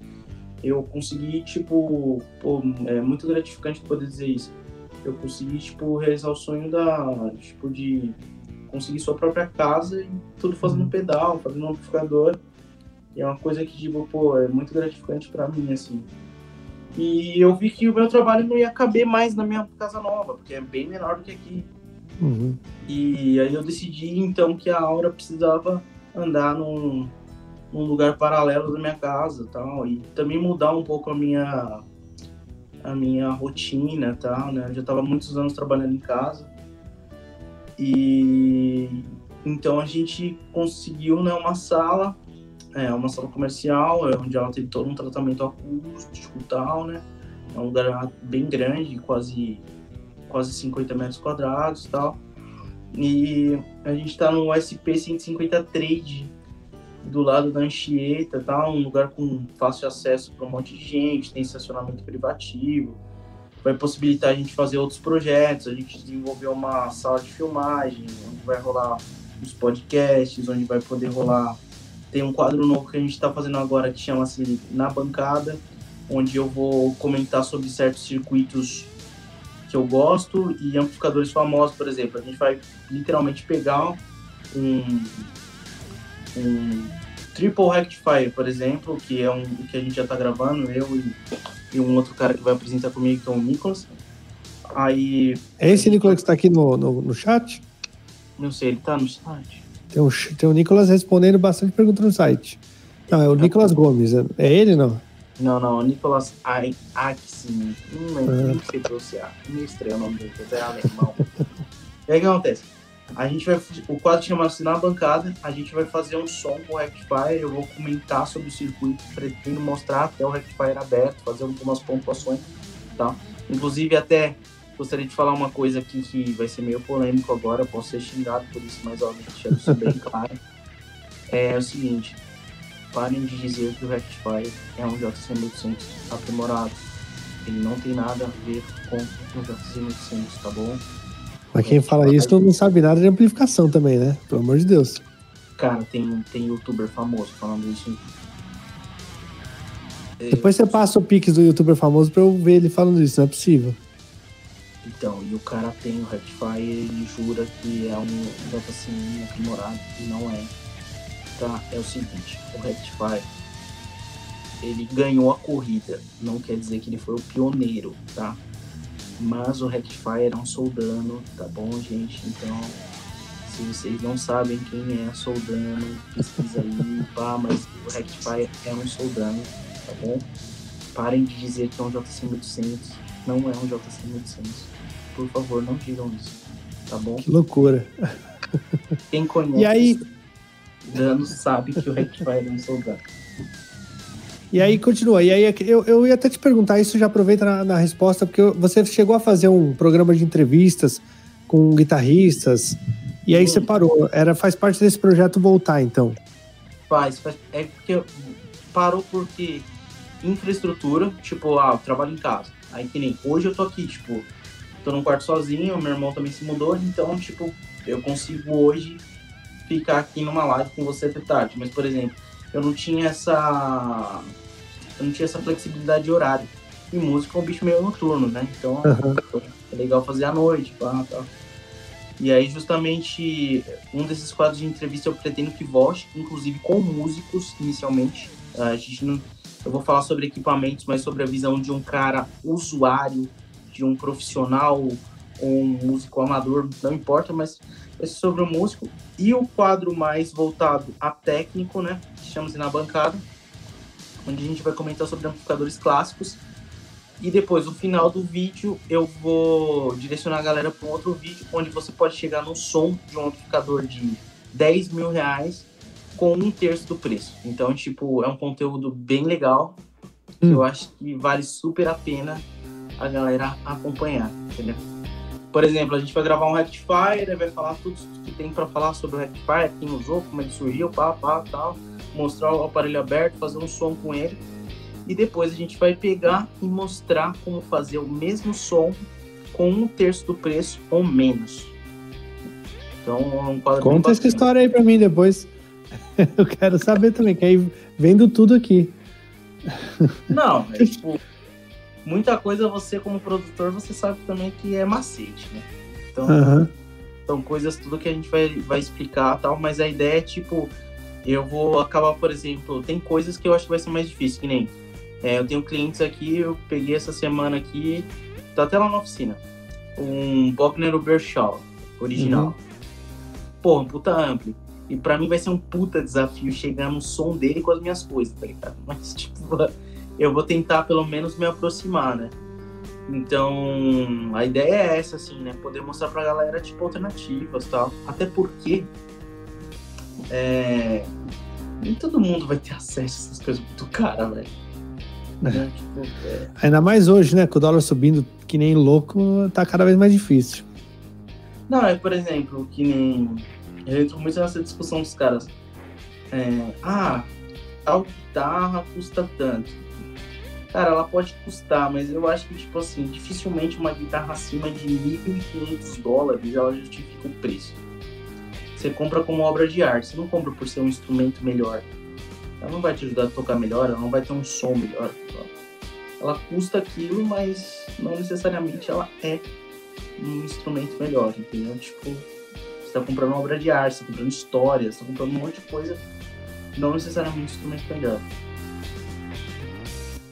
Eu consegui, tipo, pô, é muito gratificante poder dizer isso. Eu consegui, tipo, realizar o sonho da, tipo, de conseguir sua própria casa e tudo fazendo uhum. pedal, fazendo amplificador. E é uma coisa que, tipo, pô, é muito gratificante para mim, assim. E eu vi que o meu trabalho não ia caber mais na minha casa nova, porque é bem menor do que aqui. Uhum. E aí eu decidi, então, que a Aura precisava andar num, num lugar paralelo da minha casa tal, e também mudar um pouco a minha a minha rotina tal, né? Eu já estava muitos anos trabalhando em casa. E então a gente conseguiu né, uma sala, é, uma sala comercial, é, onde ela teve todo um tratamento acústico e tal, né? É um lugar bem grande, quase, quase 50 metros quadrados e tal. E a gente está no SP 150 Trade, do lado da Anchieta, tá? Um lugar com fácil acesso para um monte de gente, tem estacionamento privativo, vai possibilitar a gente fazer outros projetos. A gente desenvolveu uma sala de filmagem, onde vai rolar os podcasts, onde vai poder rolar. Tem um quadro novo que a gente está fazendo agora que chama-se Na Bancada, onde eu vou comentar sobre certos circuitos que eu gosto e amplificadores famosos, por exemplo. A gente vai literalmente pegar um, um Triple Rectifier, por exemplo, que é um que a gente já está gravando, eu e e um outro cara que vai apresentar comigo, que é o Nicolas. Aí. É esse Nicolas que está aqui no, no, no, chat? Não sei, ele está no site. Tem o, tem o Nicolas respondendo bastante perguntas no site. Não, é o Nicolas Gomes. É, é ele, não? Não, não, o Nicolas Axin. Hum, ah. não sei pronunciar. Meio estranho o nome dele, é alemão. <laughs> e aí o que acontece? A gente vai. O quadro chama-se Na Bancada. A gente vai fazer um som com o Rectifier. Eu vou comentar sobre o circuito. Pretendo mostrar até o Rectifier aberto, fazer algumas pontuações. Tá? Inclusive, até gostaria de falar uma coisa aqui que vai ser meio polêmico agora. Eu posso ser xingado por isso, mas ó, deixando isso bem <laughs> claro. É o seguinte: parem de dizer que o Rectifier é um JC1800 aprimorado. Ele não tem nada a ver com o JC1800, tá bom? Mas quem fala isso não sabe nada de amplificação também, né? Pelo amor de Deus. Cara, tem, tem youtuber famoso falando isso. Depois você passa o pix do youtuber famoso pra eu ver ele falando isso, não é possível. Então, e o cara tem o Rectify ele jura que é um assim aprimorado, e não é. Tá? É o seguinte, o Rectify ele ganhou a corrida, não quer dizer que ele foi o pioneiro, tá? Mas o Rectifier é um Soldano, tá bom, gente? Então, se vocês não sabem quem é Soldano, pesquisa aí, <laughs> pá, mas o Rectifier é um Soldano, tá bom? parem de dizer que é um JC 1800. Não é um JC 1800. Por favor, não digam isso. Tá bom? Que loucura. Quem conhece E aí, danos sabe que o Rectifier é um soldado. E aí continua. E aí eu, eu ia até te perguntar isso, já aproveita na, na resposta, porque você chegou a fazer um programa de entrevistas com guitarristas, e aí você parou. Era, faz parte desse projeto voltar, então. Faz, faz. É porque parou porque infraestrutura, tipo, ah, eu trabalho em casa. Aí que nem hoje eu tô aqui, tipo, tô num quarto sozinho, meu irmão também se mudou, então, tipo, eu consigo hoje ficar aqui numa live com você até tarde. Mas, por exemplo, eu não tinha essa. Eu não tinha essa flexibilidade de horário. E música é um bicho meio noturno, né? Então Aham. é legal fazer à noite, pá, tal. E aí, justamente, um desses quadros de entrevista eu pretendo que volte, inclusive com músicos, inicialmente. A gente não, eu vou falar sobre equipamentos, mas sobre a visão de um cara usuário, de um profissional ou um músico amador, não importa, mas ser sobre o músico. E o quadro mais voltado a técnico, né, que chama-se Na Bancada, onde a gente vai comentar sobre amplificadores clássicos. E depois, no final do vídeo, eu vou direcionar a galera para um outro vídeo, onde você pode chegar no som de um amplificador de 10 mil reais com um terço do preço. Então, tipo, é um conteúdo bem legal, Hum. eu acho que vale super a pena a galera acompanhar, entendeu? Por exemplo, a gente vai gravar um Rectifier, vai falar tudo que tem para falar sobre o Rectifier, quem usou, como ele surgiu, pá, pá, tal, mostrar o aparelho aberto, fazer um som com ele. E depois a gente vai pegar e mostrar como fazer o mesmo som com um terço do preço ou menos. Então, é um quadro Conta essa história aí pra mim depois. <laughs> Eu quero saber também, que aí vendo tudo aqui. Não, é <laughs> tipo, muita coisa você como produtor, você sabe também que é macete, né? Então, Aham. são coisas tudo que a gente vai, vai explicar tal, mas a ideia é tipo, eu vou acabar, por exemplo, tem coisas que eu acho que vai ser mais difícil, que nem é, eu tenho clientes aqui, eu peguei essa semana aqui, tá até lá na oficina, um Bogner Ubershaw original. Pô, um puta ampli. E pra mim vai ser um puta desafio chegar no som dele com as minhas coisas, tá ligado? <laughs> Mas, tipo, eu vou tentar pelo menos me aproximar, né? Então, a ideia é essa, assim, né? Poder mostrar pra galera, tipo, alternativas e tal. Até porque, é... nem todo mundo vai ter acesso a essas coisas muito caras, velho. Né? Tipo, é... Ainda mais hoje, né? Com o dólar subindo que nem louco, tá cada vez mais difícil. Não, é, por exemplo, que nem. Eu entro muito nessa discussão dos caras. É, ah, tal guitarra custa tanto. Cara, ela pode custar, mas eu acho que, tipo assim, dificilmente uma guitarra acima de 1.500 dólares ela justifica o preço. Você compra como obra de arte, você não compra por ser um instrumento melhor. Ela não vai te ajudar a tocar melhor, ela não vai ter um som melhor. Ela custa aquilo, mas não necessariamente ela é um instrumento melhor, entendeu? Tipo, você tá comprando obra de arte, você tá comprando história, você tá comprando um monte de coisa, não necessariamente um instrumento melhor.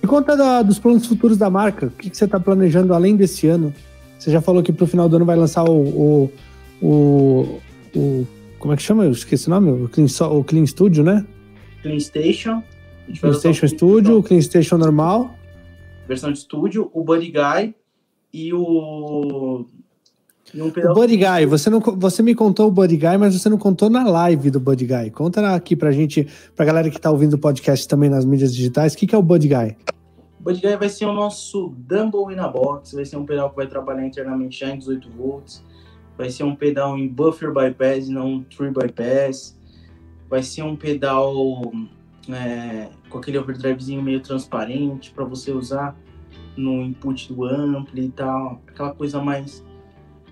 E conta da- dos planos futuros da marca. O que, que você tá planejando além desse ano? Você já falou que pro final do ano vai lançar o. o, o, o- como é que chama? Eu esqueci o nome. O Clean, o Clean Studio, né? Clean Station, Clean Station Studio, o Clean Station normal. versão de estúdio, o Buddy Guy e o. E um O. Buddy Guy, você, não, você me contou o Buddy Guy, mas você não contou na live do Buddy Guy. Conta aqui pra gente, pra galera que tá ouvindo o podcast também nas mídias digitais, o que, que é o Buddy Guy? O Buddy Guy vai ser o nosso Dumble in a Box, vai ser um pedal que vai trabalhar internamente já em 18 volts, vai ser um pedal em buffer bypass não tree bypass, vai ser um pedal é, com aquele overdrivezinho meio transparente para você usar no input do ampli e tal, aquela coisa mais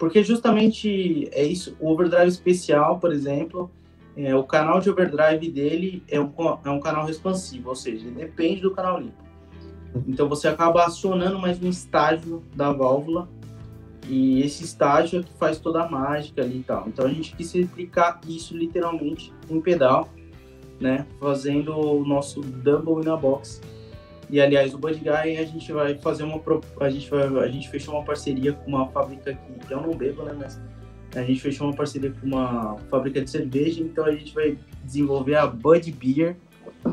porque justamente é isso, o overdrive especial, por exemplo, é, o canal de overdrive dele é um, é um canal responsivo, ou seja, ele depende do canal limpo. Então você acaba acionando mais um estágio da válvula e esse estágio é que faz toda a mágica ali e tal. Então a gente quis replicar isso literalmente em pedal, né? Fazendo o nosso double in a box. E aliás, o Bud Guy a gente vai fazer uma a gente vai a gente fechou uma parceria com uma fábrica que eu não bebo, né, mas a gente fechou uma parceria com uma fábrica de cerveja, então a gente vai desenvolver a Bud Beer,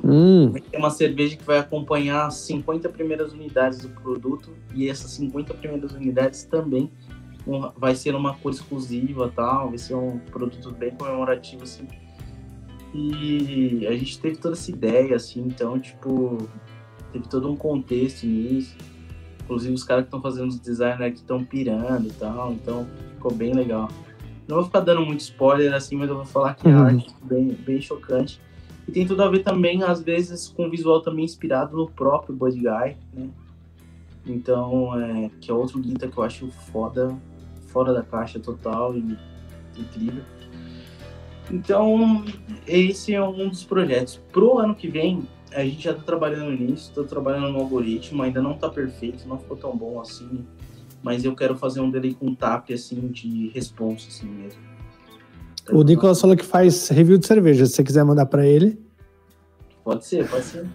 Hum. Tem uma cerveja que vai acompanhar as 50 primeiras unidades do produto e essas 50 primeiras unidades também um, vai ser uma cor exclusiva, tal, vai ser um produto bem comemorativo assim. E a gente teve toda essa ideia assim, então tipo teve todo um contexto nisso. Inclusive os caras que estão fazendo os designers aqui estão pirando e tal, então ficou bem legal. Não vou ficar dando muito spoiler assim, mas eu vou falar que uhum. a arte é bem, bem chocante. E tem tudo a ver também, às vezes, com o visual também inspirado no próprio Bud Guy, né? Então, é, que é outro guita que eu acho foda, fora da caixa total e incrível. Então, esse é um dos projetos. Pro ano que vem, a gente já tá trabalhando nisso, tô trabalhando no algoritmo, ainda não tá perfeito, não ficou tão bom assim, mas eu quero fazer um dele com tap, assim, de responsa, assim mesmo. O Nicolas falou que faz review de cerveja. Se você quiser mandar para ele. Pode ser, pode ser.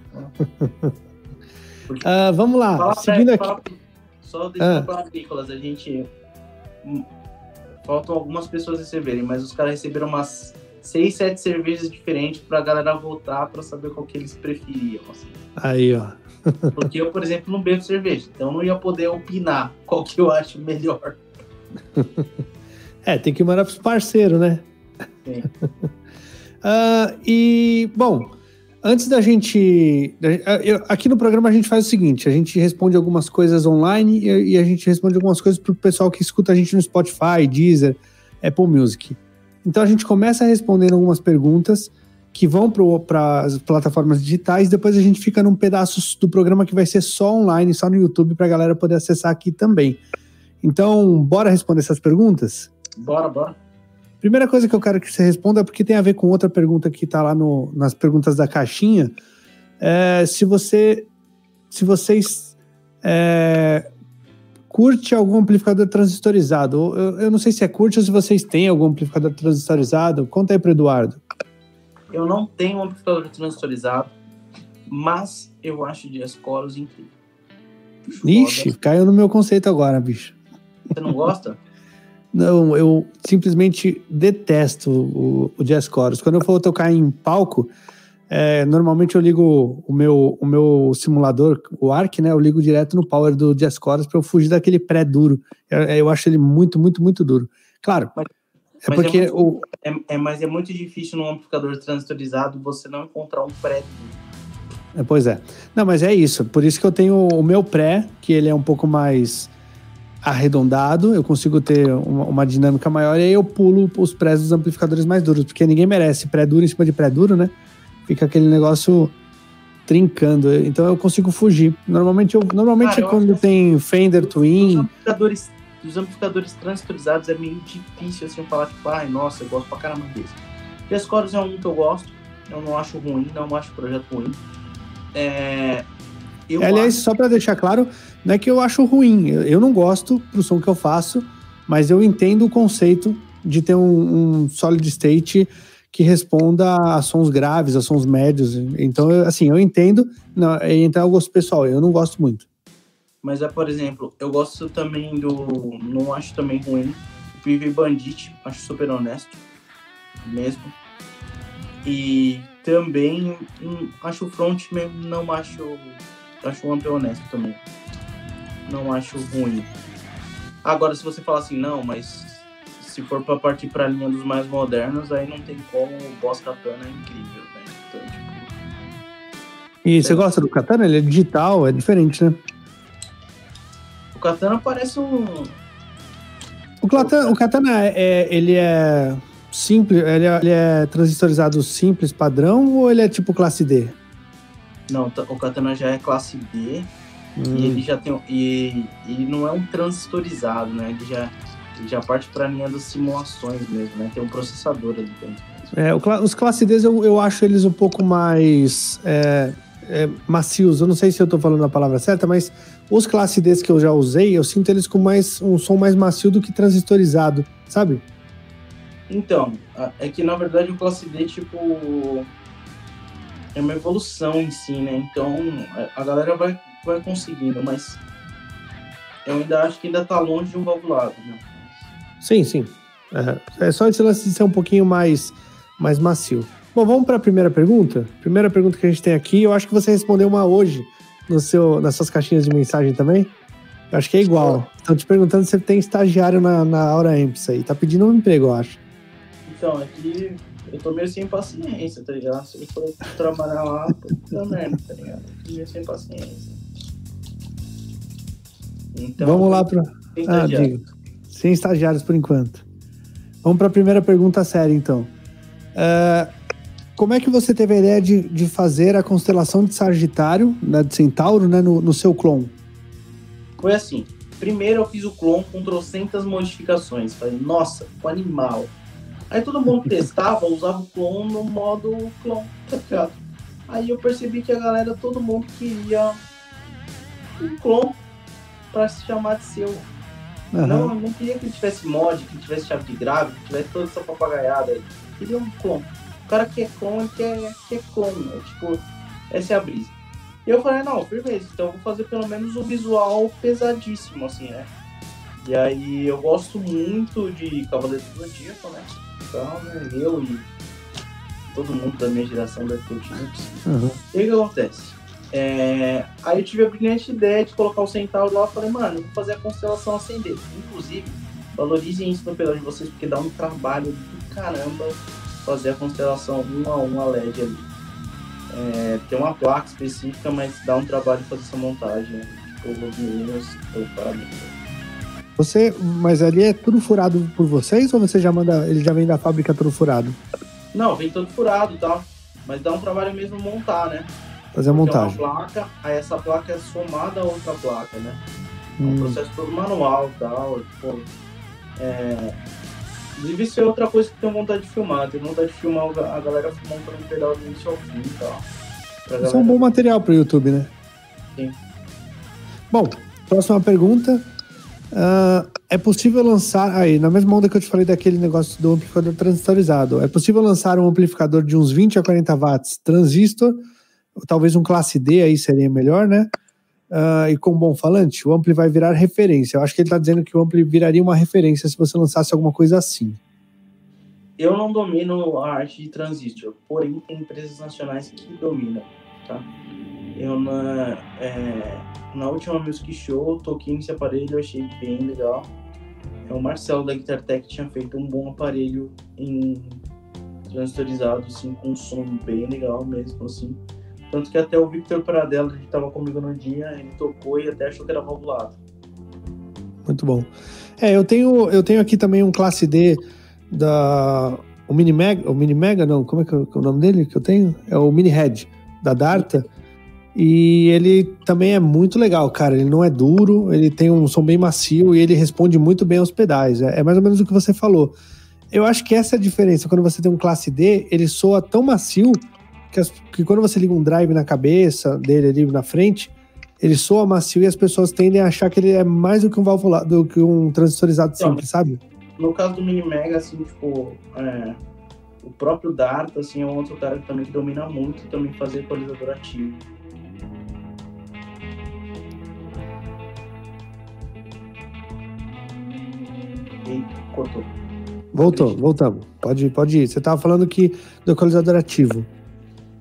uh, <laughs> vamos lá. Seguindo aqui. Fala, só deixa ah. para Nicolas, a gente. Faltam algumas pessoas receberem, mas os caras receberam umas seis, sete cervejas diferentes para a galera votar para saber qual que eles preferiam. Assim. Aí, ó. <laughs> Porque eu, por exemplo, não bebo cerveja, então não ia poder opinar qual que eu acho melhor. <laughs> É, tem que mandar para os parceiros, né? Sim. uh, <laughs> e, bom, antes da gente. Aqui no programa a gente faz o seguinte: a gente responde algumas coisas online e a gente responde algumas coisas para o pessoal que escuta a gente no Spotify, Deezer, Apple Music. Então a gente começa respondendo algumas perguntas que vão para as plataformas digitais, depois a gente fica num pedaço do programa que vai ser só online, só no YouTube, para a galera poder acessar aqui também. Então, bora responder essas perguntas? Bora, bora. Primeira coisa que eu quero que você responda, porque tem a ver com outra pergunta que está lá no, nas perguntas da caixinha, é se você, se vocês é, curte algum amplificador transistorizado. Eu, eu, não sei se é curte ou se vocês têm algum amplificador transistorizado. Conta aí para Eduardo. Eu não tenho um amplificador transistorizado, mas eu acho Diascoros incrível. Ixi, caiu no meu conceito agora, bicho. Você não gosta? Não, eu simplesmente detesto o, o jazz chorus. Quando eu for tocar em palco, é, normalmente eu ligo o meu, o meu simulador, o ARC, né? Eu ligo direto no power do jazz chorus para eu fugir daquele pré-duro. Eu, eu, acho ele muito, muito, muito duro. Claro, mas, é mas porque é muito, o... É, é, mas é muito difícil num amplificador transistorizado você não encontrar um pré-duro. É, pois é. Não, mas é isso. Por isso que eu tenho o meu pré, que ele é um pouco mais arredondado, eu consigo ter uma, uma, dinâmica maior e aí eu pulo os prés dos amplificadores mais duros, porque ninguém merece pré-duro em cima de pré-duro, né? Fica aquele negócio trincando, então eu consigo fugir. Normalmente, eu, normalmente Cara, quando tem Fender Twin... Os amplificadores, os amplificadores transistorizados é meio difícil assim falar, tipo, ai, nossa, eu gosto pra caramba desse. Três Coros é um que eu gosto, eu não acho ruim, não acho projeto ruim. É, eu Aliás, acho... só para deixar claro, não é que eu acho ruim, eu não gosto do som que eu faço, mas eu entendo o conceito de ter um, um solid state que responda a sons graves, a sons médios. Então, assim, eu entendo, não, então é o gosto pessoal, eu não gosto muito. Mas é, por exemplo, eu gosto também do. Não acho também ruim. O PV Bandit, acho super honesto. Mesmo. E também hum, acho o frontman, não acho acho um amplo honesto também. Não acho ruim. Agora, se você falar assim, não, mas se for para partir para a linha dos mais modernos, aí não tem como o Boss Katana é incrível, né? Então, tipo... E você gosta do Katana? Ele é digital, é diferente, né? O Katana parece um. O Katana, o Katana é, é, ele é simples, ele é, ele é transistorizado simples, padrão, ou ele é tipo classe D? Não, o Katana já é classe B hum. e ele já tem. E ele não é um transistorizado, né? Ele já, ele já parte para a linha das simulações mesmo, né? Tem um processador ali dentro. É, os classe D eu, eu acho eles um pouco mais é, é, macios. Eu não sei se eu estou falando a palavra certa, mas os classe D que eu já usei, eu sinto eles com mais um som mais macio do que transistorizado, sabe? Então, é que na verdade o classe D, tipo, é uma evolução em si, né? Então a galera vai, vai conseguindo, mas eu ainda acho que ainda tá longe de um valvulado, né? Sim, sim. É, é só esse lance de ser um pouquinho mais, mais macio. Bom, vamos para a primeira pergunta? Primeira pergunta que a gente tem aqui, eu acho que você respondeu uma hoje no seu, nas suas caixinhas de mensagem também. Eu acho que é igual. Estão te perguntando se você tem estagiário na, na Aura Amps aí. Tá pedindo um emprego, eu acho. Então, aqui eu tô meio sem paciência, tá ligado? Se eu for trabalhar lá, puta merda, tá ligado? Tô meio sem paciência. Então, Vamos lá para. Ah. Sem estagiários por enquanto. Vamos para a primeira pergunta séria, então. Uh, como é que você teve a ideia de, de fazer a constelação de Sagitário, né, de Centauro, né, no, no seu clone? Foi assim. Primeiro eu fiz o clone com trocentas modificações. Falei, nossa, o animal. Aí todo mundo <laughs> testava, usava o clone no modo clone, tá ligado? Aí eu percebi que a galera, todo mundo queria um clone para se chamar de seu. Uhum. Não, não queria que ele tivesse mod, que tivesse chave de grave, que tivesse toda essa papagaiada aí. Queria um clone. O cara que é clone, ele quer, quer clone, né? Tipo, essa é a brisa. E eu falei, não, firmeza, então eu vou fazer pelo menos o visual pesadíssimo, assim, né? E aí eu gosto muito de Cavaleiros do Zodíaco, né? Então, né, eu e todo mundo da minha geração deve ter tido uhum. E o que acontece? É, aí eu tive a brilhante ideia de colocar o centauro lá e falei, mano, eu vou fazer a constelação acender. Inclusive, valorizem isso no pedal de vocês, porque dá um trabalho do caramba fazer a constelação um a um a LED ali. É, tem uma placa específica, mas dá um trabalho fazer essa montagem. Né? Tipo, os meninos, eu parabéns. Você, mas ali é tudo furado por vocês ou você já manda, ele já vem da fábrica todo furado? Não, vem todo furado, tá? Mas dá um trabalho mesmo montar, né? Fazer a montagem. É uma placa, aí essa placa é somada a outra placa, né? É um hum. processo todo manual e tal. Tipo, é, Inclusive, isso é outra coisa que tenho vontade de filmar. Tenho vontade de filmar a galera montando um pedal do início ao fim e tal. Isso é um bom material para o YouTube, né? Sim. Bom, próxima pergunta. Uh, é possível lançar. Aí, na mesma onda que eu te falei daquele negócio do amplificador transistorizado, é possível lançar um amplificador de uns 20 a 40 watts transistor, talvez um classe D aí seria melhor, né? uh, e com bom falante, o Ampli vai virar referência. Eu acho que ele está dizendo que o Ampli viraria uma referência se você lançasse alguma coisa assim. Eu não domino a arte de transistor, porém tem empresas nacionais que dominam, tá? Eu na, é, na última Music Show toquei nesse aparelho, achei bem legal. É o Marcelo da Guitar Tech tinha feito um bom aparelho em transistorizado, assim, com um som bem legal mesmo, assim. Tanto que até o Victor Pradella, que estava comigo no dia, ele tocou e até achou que era valvulado. Muito bom. É, eu tenho, eu tenho aqui também um classe D da. O Mini Mega, o Mini Mega, não, como é que é o nome dele que eu tenho? É o Mini Head, da Darta. E ele também é muito legal, cara. Ele não é duro, ele tem um som bem macio e ele responde muito bem aos pedais. É, é mais ou menos o que você falou. Eu acho que essa é a diferença. Quando você tem um classe D, ele soa tão macio que, as, que quando você liga um drive na cabeça dele ali na frente, ele soa macio e as pessoas tendem a achar que ele é mais do que um valvulado, do que um transistorizado então, simples, sabe? No caso do Mini Mega, assim, tipo, é, o próprio Dart, assim, é um outro cara que também que domina muito também fazer equalizador ativo. Cortou. Voltou, voltamos. Pode, pode ir. Você estava falando que do equalizador ativo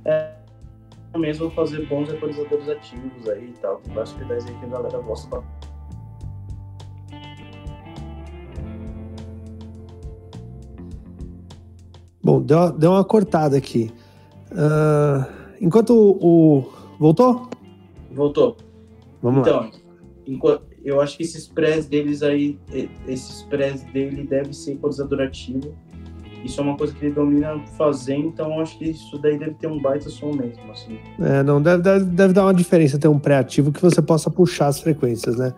é mesmo fazer bons equalizadores ativos aí e tal. Tem vários pedais aí que a galera gosta. Bom, deu, deu uma cortada aqui. Uh, enquanto o, o, Voltou? Voltou. Vamos então, lá. Enquanto, eu acho que esses prés deles aí, esses prés dele deve ser equalizador ativo isso é uma coisa que ele domina fazer, então acho que isso daí deve ter um baita som mesmo, assim. É, não, deve, deve, deve dar uma diferença ter um pré-ativo que você possa puxar as frequências, né?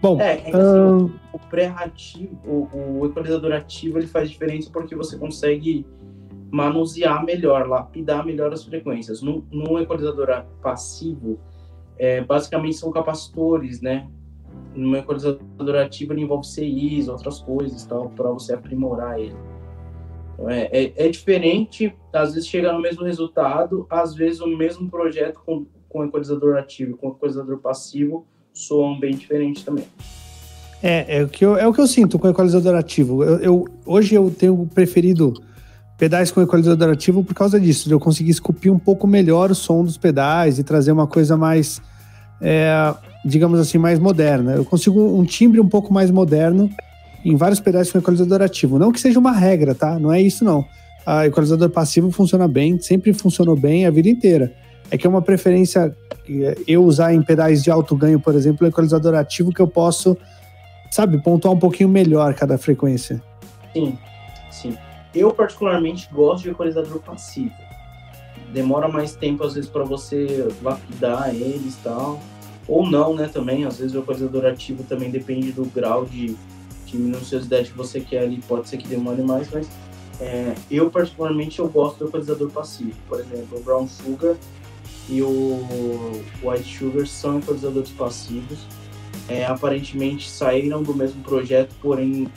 Bom, é, é assim, o pré-ativo, o, o, equalizador ativo, ele faz diferença porque você consegue manusear melhor, lapidar melhor as frequências. No, no equalizador passivo, é, basicamente são capacitores, né? No equalizador ativo ele envolve CIs, outras coisas, tal, para você aprimorar ele. É, é, é, diferente, às vezes chega no mesmo resultado, às vezes o mesmo projeto com, com equalizador ativo com equalizador passivo soam bem diferente também. É, é o que eu, é o que eu sinto com equalizador ativo. Eu, eu, hoje eu tenho preferido pedais com equalizador ativo por causa disso, de eu conseguir esculpir um pouco melhor o som dos pedais e trazer uma coisa mais, é, digamos assim, mais moderna. Eu consigo um timbre um pouco mais moderno em vários pedais com equalizador ativo. Não que seja uma regra, tá? Não é isso não. A equalizador passivo funciona bem, sempre funcionou bem a vida inteira. É que é uma preferência eu usar em pedais de alto ganho, por exemplo, o equalizador ativo que eu posso, sabe, pontuar um pouquinho melhor cada frequência. Sim, sim. Eu, particularmente, gosto de equalizador passivo. Demora mais tempo, às vezes, para você lapidar eles e tal. Ou não, né, também. Às vezes o equalizador ativo também depende do grau de, de minuciosidade que você quer ali. Pode ser que demore mais, mas é, eu, particularmente, eu gosto do equalizador passivo. Por exemplo, o Brown Sugar e o White Sugar são equalizadores passivos. É, aparentemente saíram do mesmo projeto, porém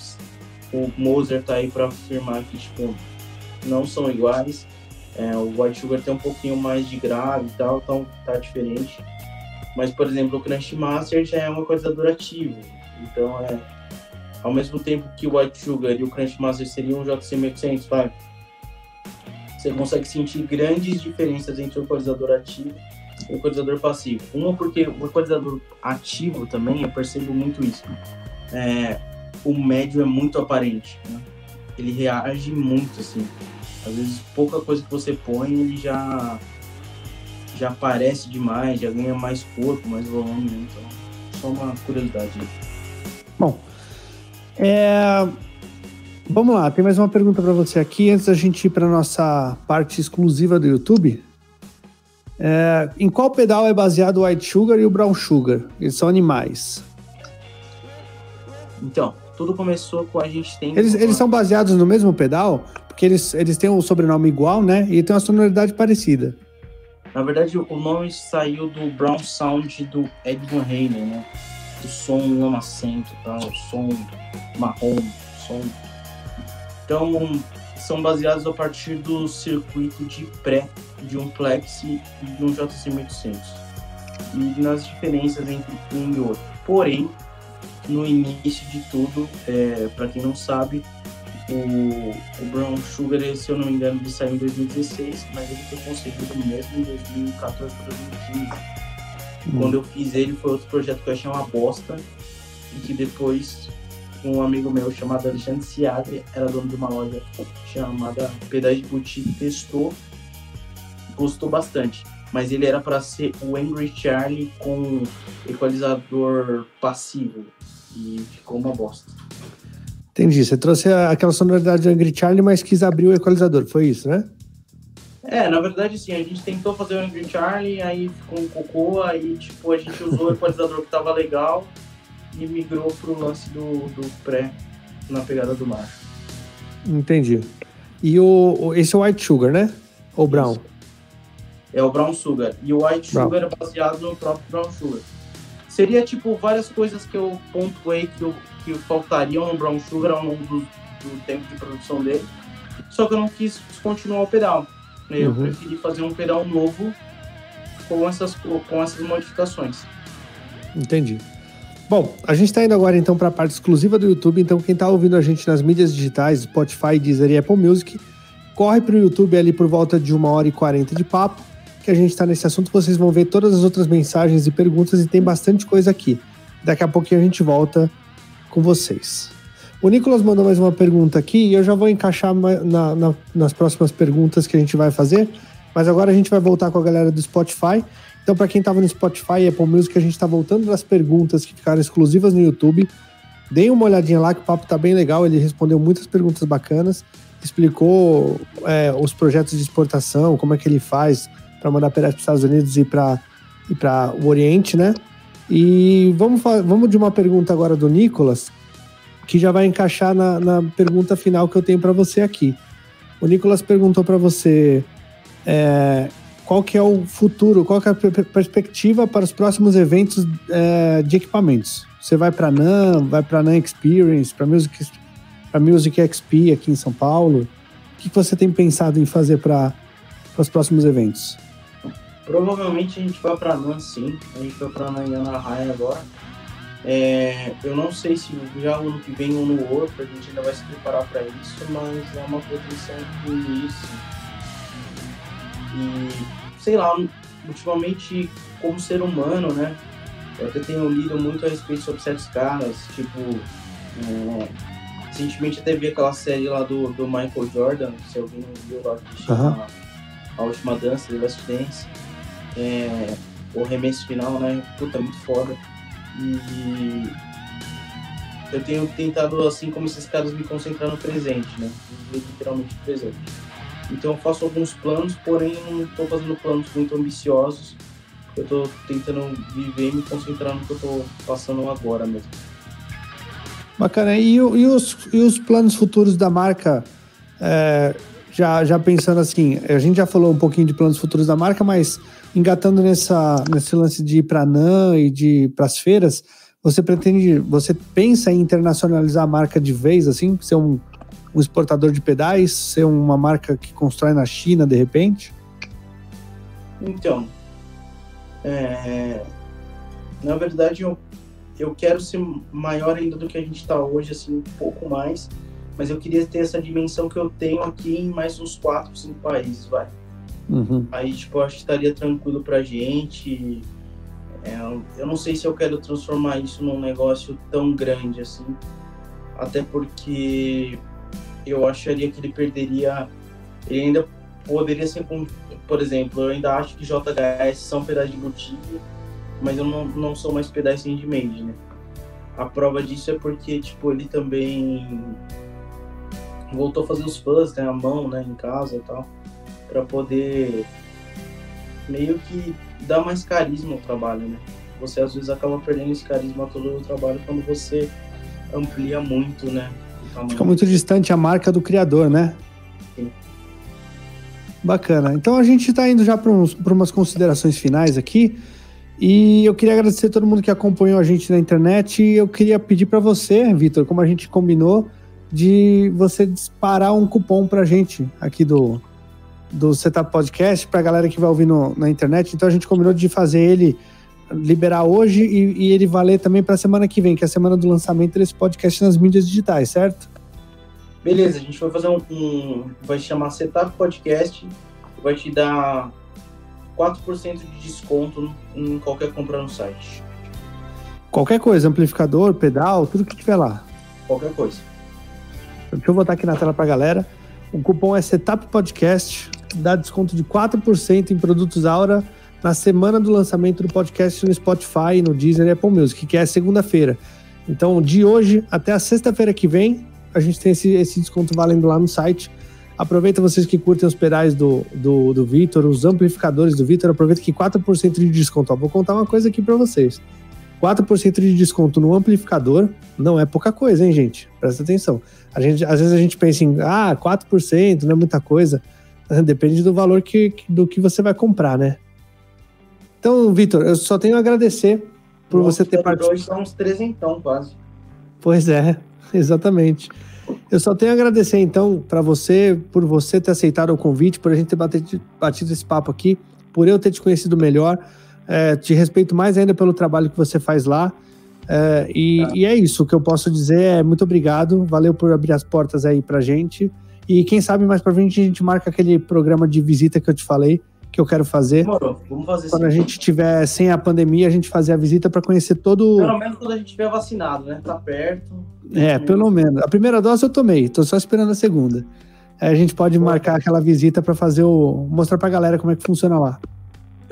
o Moser tá aí para afirmar que tipo, não são iguais. É, o White Sugar tem um pouquinho mais de grave e tal, então tá diferente. Mas, por exemplo, o Crunch Master já é um equalizador ativo. Então, é, ao mesmo tempo que o White Sugar e o Crunch Master seriam um JC 1800, vai, você consegue sentir grandes diferenças entre o equalizador ativo e o equalizador passivo. Uma porque o equalizador ativo também, eu percebo muito isso. É, o médio é muito aparente. Né? Ele reage muito, assim. Às vezes, pouca coisa que você põe, ele já já aparece demais, já ganha mais corpo, mais volume. Né? Então, só uma curiosidade. Bom, é... vamos lá. Tem mais uma pergunta para você aqui antes da gente ir para nossa parte exclusiva do YouTube. É... Em qual pedal é baseado o White Sugar e o Brown Sugar? Eles são animais. Então, tudo começou com a gente tem. Eles, eles são baseados no mesmo pedal? Porque eles, eles têm um sobrenome igual, né? E tem uma sonoridade parecida. Na verdade, o nome saiu do Brown Sound do Ed Van né? O som lamacento, tá? o som marrom, som. Então, são baseados a partir do circuito de pré de um Plex e de um JC 1800. E nas diferenças entre um e outro. Porém, no início de tudo, é, para quem não sabe, o, o Brown Sugar, se eu não me engano, ele saiu em 2016, mas ele foi concebido mesmo em 2014 para 2015. Hum. Quando eu fiz ele, foi outro projeto que eu achei uma bosta, e que depois um amigo meu chamado Alexandre Seagre, era dono de uma loja chamada Pedais de Boutique, testou, gostou bastante mas ele era para ser o Angry Charlie com equalizador passivo e ficou uma bosta. Entendi. Você trouxe aquela sonoridade do Angry Charlie, mas quis abrir o equalizador, foi isso, né? É, na verdade, sim. A gente tentou fazer o Angry Charlie, aí ficou um cocô, aí, tipo, a gente usou o equalizador que tava legal e migrou pro lance do, do pré na pegada do macho. Entendi. E o, esse é o White Sugar, né? Ou Brown? Isso é o Brown Sugar. E o White Brown. Sugar é baseado no próprio Brown Sugar. Seria, tipo, várias coisas que eu pontuei que, eu, que faltariam no Brown Sugar ao longo do, do tempo de produção dele. Só que eu não quis descontinuar o pedal. Eu uhum. preferi fazer um pedal novo com essas, com essas modificações. Entendi. Bom, a gente está indo agora então para a parte exclusiva do YouTube. Então, quem está ouvindo a gente nas mídias digitais, Spotify, Deezer e Apple Music, corre para o YouTube ali por volta de uma hora e quarenta de papo que a gente está nesse assunto, vocês vão ver todas as outras mensagens e perguntas e tem bastante coisa aqui. Daqui a pouquinho a gente volta com vocês. O Nicolas mandou mais uma pergunta aqui e eu já vou encaixar na, na, nas próximas perguntas que a gente vai fazer, mas agora a gente vai voltar com a galera do Spotify. Então, para quem estava no Spotify e Apple Music, a gente está voltando das perguntas que ficaram exclusivas no YouTube. Deem uma olhadinha lá, que o papo tá bem legal. Ele respondeu muitas perguntas bacanas, explicou é, os projetos de exportação, como é que ele faz, para mandar para os Estados Unidos e para e para o Oriente, né? E vamos, vamos de uma pergunta agora do Nicolas, que já vai encaixar na, na pergunta final que eu tenho para você aqui. O Nicolas perguntou para você é, qual que é o futuro, qual que é a perspectiva para os próximos eventos é, de equipamentos. Você vai para NAM, vai para NAM Experience, para Music, Music XP aqui em São Paulo. O que, que você tem pensado em fazer para os próximos eventos? Provavelmente a gente vai pra NAN sim. A gente vai pra NAN em Anaheim agora. É, eu não sei se já o ano que vem ou no outro a gente ainda vai se preparar para isso, mas é uma pretensão do início. E sei lá, ultimamente como ser humano, né? Eu até tenho lido muito a respeito sobre certos caras, tipo. É, recentemente até vi aquela série lá do, do Michael Jordan, se alguém viu lá que chama uhum. A Última Dança, The Last Dance. É, o remesso final, né? Puta, muito foda. E eu tenho tentado, assim como esses caras, me concentrar no presente, né? Literalmente no presente. Então eu faço alguns planos, porém não estou fazendo planos muito ambiciosos. Eu estou tentando viver e me concentrar no que eu estou passando agora mesmo. Bacana. E, e, os, e os planos futuros da marca? É, já, já pensando assim, a gente já falou um pouquinho de planos futuros da marca, mas engatando nessa, nesse lance de ir para NAN e de para as feiras, você pretende, você pensa em internacionalizar a marca de vez, assim, ser um, um exportador de pedais, ser uma marca que constrói na China de repente? Então, é, na verdade eu, eu quero ser maior ainda do que a gente está hoje, assim, um pouco mais, mas eu queria ter essa dimensão que eu tenho aqui em mais uns 4, 5 países, vai. Uhum. Aí, tipo, eu acho que estaria tranquilo pra gente. É, eu não sei se eu quero transformar isso num negócio tão grande assim. Até porque eu acharia que ele perderia. Ele ainda poderia ser. Por exemplo, eu ainda acho que JHS são pedais de boutique, mas eu não, não sou mais pedais sem handmade, né? A prova disso é porque, tipo, ele também voltou a fazer os fãs, né? A mão, né? Em casa e tal para poder meio que dar mais carisma ao trabalho, né? Você às vezes acaba perdendo esse carisma todo o trabalho quando você amplia muito, né? Fica muito distante a marca do criador, né? Sim. Bacana. Então a gente está indo já para umas considerações finais aqui. E eu queria agradecer a todo mundo que acompanhou a gente na internet. E eu queria pedir para você, Vitor, como a gente combinou, de você disparar um cupom para a gente aqui do, do Setup Podcast para a galera que vai ouvir no, na internet. Então a gente combinou de fazer ele liberar hoje e, e ele valer também para a semana que vem, que é a semana do lançamento desse podcast nas mídias digitais, certo? Beleza, a gente vai fazer um, um vai chamar Setup Podcast, vai te dar 4% de desconto em qualquer compra no site. Qualquer coisa, amplificador, pedal, tudo que tiver lá. Qualquer coisa. Deixa eu botar aqui na tela para a galera. O cupom é Setup Podcast dá desconto de 4% em produtos Aura na semana do lançamento do podcast no Spotify, no Deezer e Apple Music, que é segunda-feira. Então, de hoje até a sexta-feira que vem, a gente tem esse, esse desconto valendo lá no site. Aproveita vocês que curtem os pedais do, do, do Vitor, os amplificadores do Vitor, aproveita que 4% de desconto. Ó, vou contar uma coisa aqui para vocês. 4% de desconto no amplificador não é pouca coisa, hein, gente? Presta atenção. A gente, às vezes a gente pensa em, ah, 4% não é muita coisa. Depende do valor que, do que você vai comprar, né? Então, Vitor, eu só tenho a agradecer por Nossa, você ter participado. Hoje são uns trezentão quase. Pois é, <laughs> exatamente. Eu só tenho a agradecer, então, para você, por você ter aceitado o convite, por a gente ter batido, batido esse papo aqui, por eu ter te conhecido melhor. É, te respeito mais ainda pelo trabalho que você faz lá. É, e, e, é isso, o que eu posso dizer é muito obrigado, valeu por abrir as portas aí pra gente. E quem sabe mais pra frente a gente marca aquele programa de visita que eu te falei, que eu quero fazer. Demorou, vamos fazer Quando sim. a gente tiver sem a pandemia, a gente fazer a visita para conhecer todo. Pelo menos quando a gente estiver vacinado, né? Tá perto. É, pelo menos. A primeira dose eu tomei, tô só esperando a segunda. Aí a gente pode Pô, marcar aquela visita para fazer o. mostrar pra galera como é que funciona lá.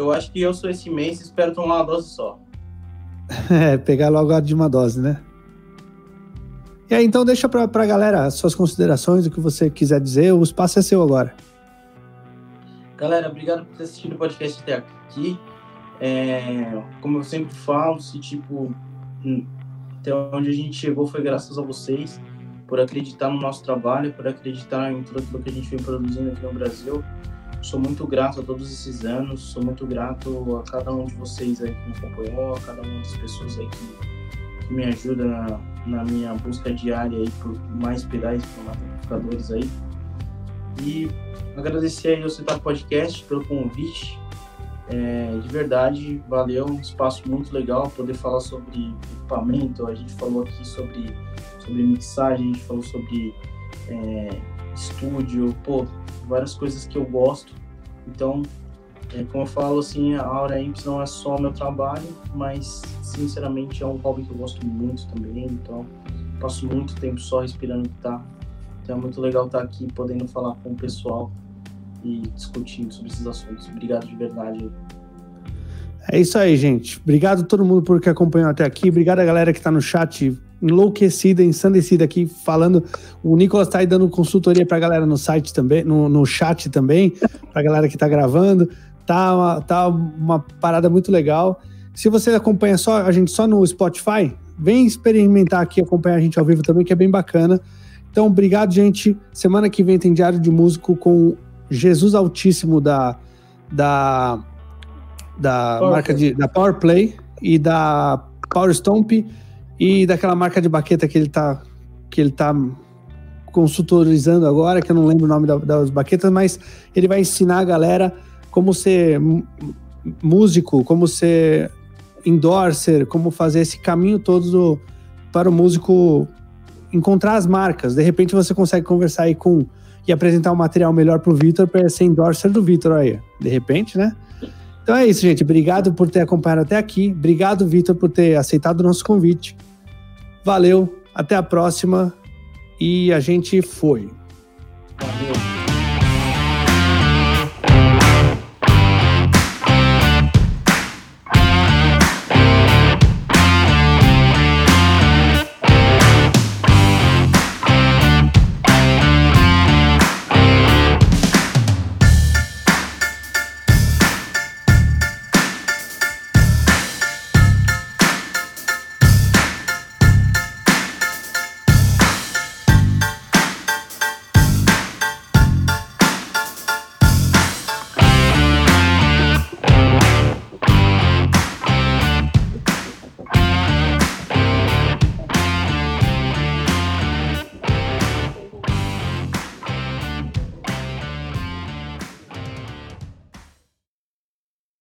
Eu acho que eu sou esse mês e espero tomar uma dose só. <laughs> é, pegar logo a de uma dose, né? E aí, então deixa pra, pra galera suas considerações, o que você quiser dizer, o espaço é seu agora. Galera, obrigado por ter assistido o podcast até aqui. É, como eu sempre falo, se tipo, hum, até onde a gente chegou foi graças a vocês, por acreditar no nosso trabalho, por acreditar em tudo aquilo que a gente vem produzindo aqui no Brasil. Sou muito grato a todos esses anos, sou muito grato a cada um de vocês aí que me acompanhou, a cada uma das pessoas aí que, que me ajuda na, na minha busca diária aí por mais pedais, por mais amplificadores aí. E agradecer aí ao Setup Podcast pelo convite. É, de verdade, valeu, um espaço muito legal poder falar sobre equipamento, a gente falou aqui sobre, sobre mixagem, a gente falou sobre é, estúdio, pô, várias coisas que eu gosto. Então, é, como eu falo, assim, a Aura Imps não é só meu trabalho, mas, sinceramente, é um hobby que eu gosto muito também. Então, passo muito tempo só respirando guitarra. Então, é muito legal estar aqui podendo falar com o pessoal e discutindo sobre esses assuntos. Obrigado de verdade. É isso aí, gente. Obrigado a todo mundo por que acompanhou até aqui. Obrigado a galera que está no chat enlouquecida, ensandecida aqui, falando. O Nicolas está aí dando consultoria para a galera no site também, no, no chat também, para a galera que está gravando. Tá uma, tá uma parada muito legal. Se você acompanha só a gente só no Spotify, vem experimentar aqui, acompanhar a gente ao vivo também, que é bem bacana. Então, obrigado, gente. Semana que vem tem Diário de Músico com Jesus Altíssimo da, da, da Power marca Play. de da Power Play e da Power Stomp e daquela marca de baqueta que ele tá que ele tá consultorizando agora, que eu não lembro o nome da, das baquetas, mas ele vai ensinar a galera como ser músico, como ser endorser, como fazer esse caminho todo do, para o músico encontrar as marcas. De repente você consegue conversar aí com e apresentar um material melhor pro Vitor para ser endorser do Vitor aí, de repente, né? Então é isso, gente. Obrigado por ter acompanhado até aqui. Obrigado, Vitor, por ter aceitado o nosso convite. Valeu, até a próxima. E a gente foi. Valeu.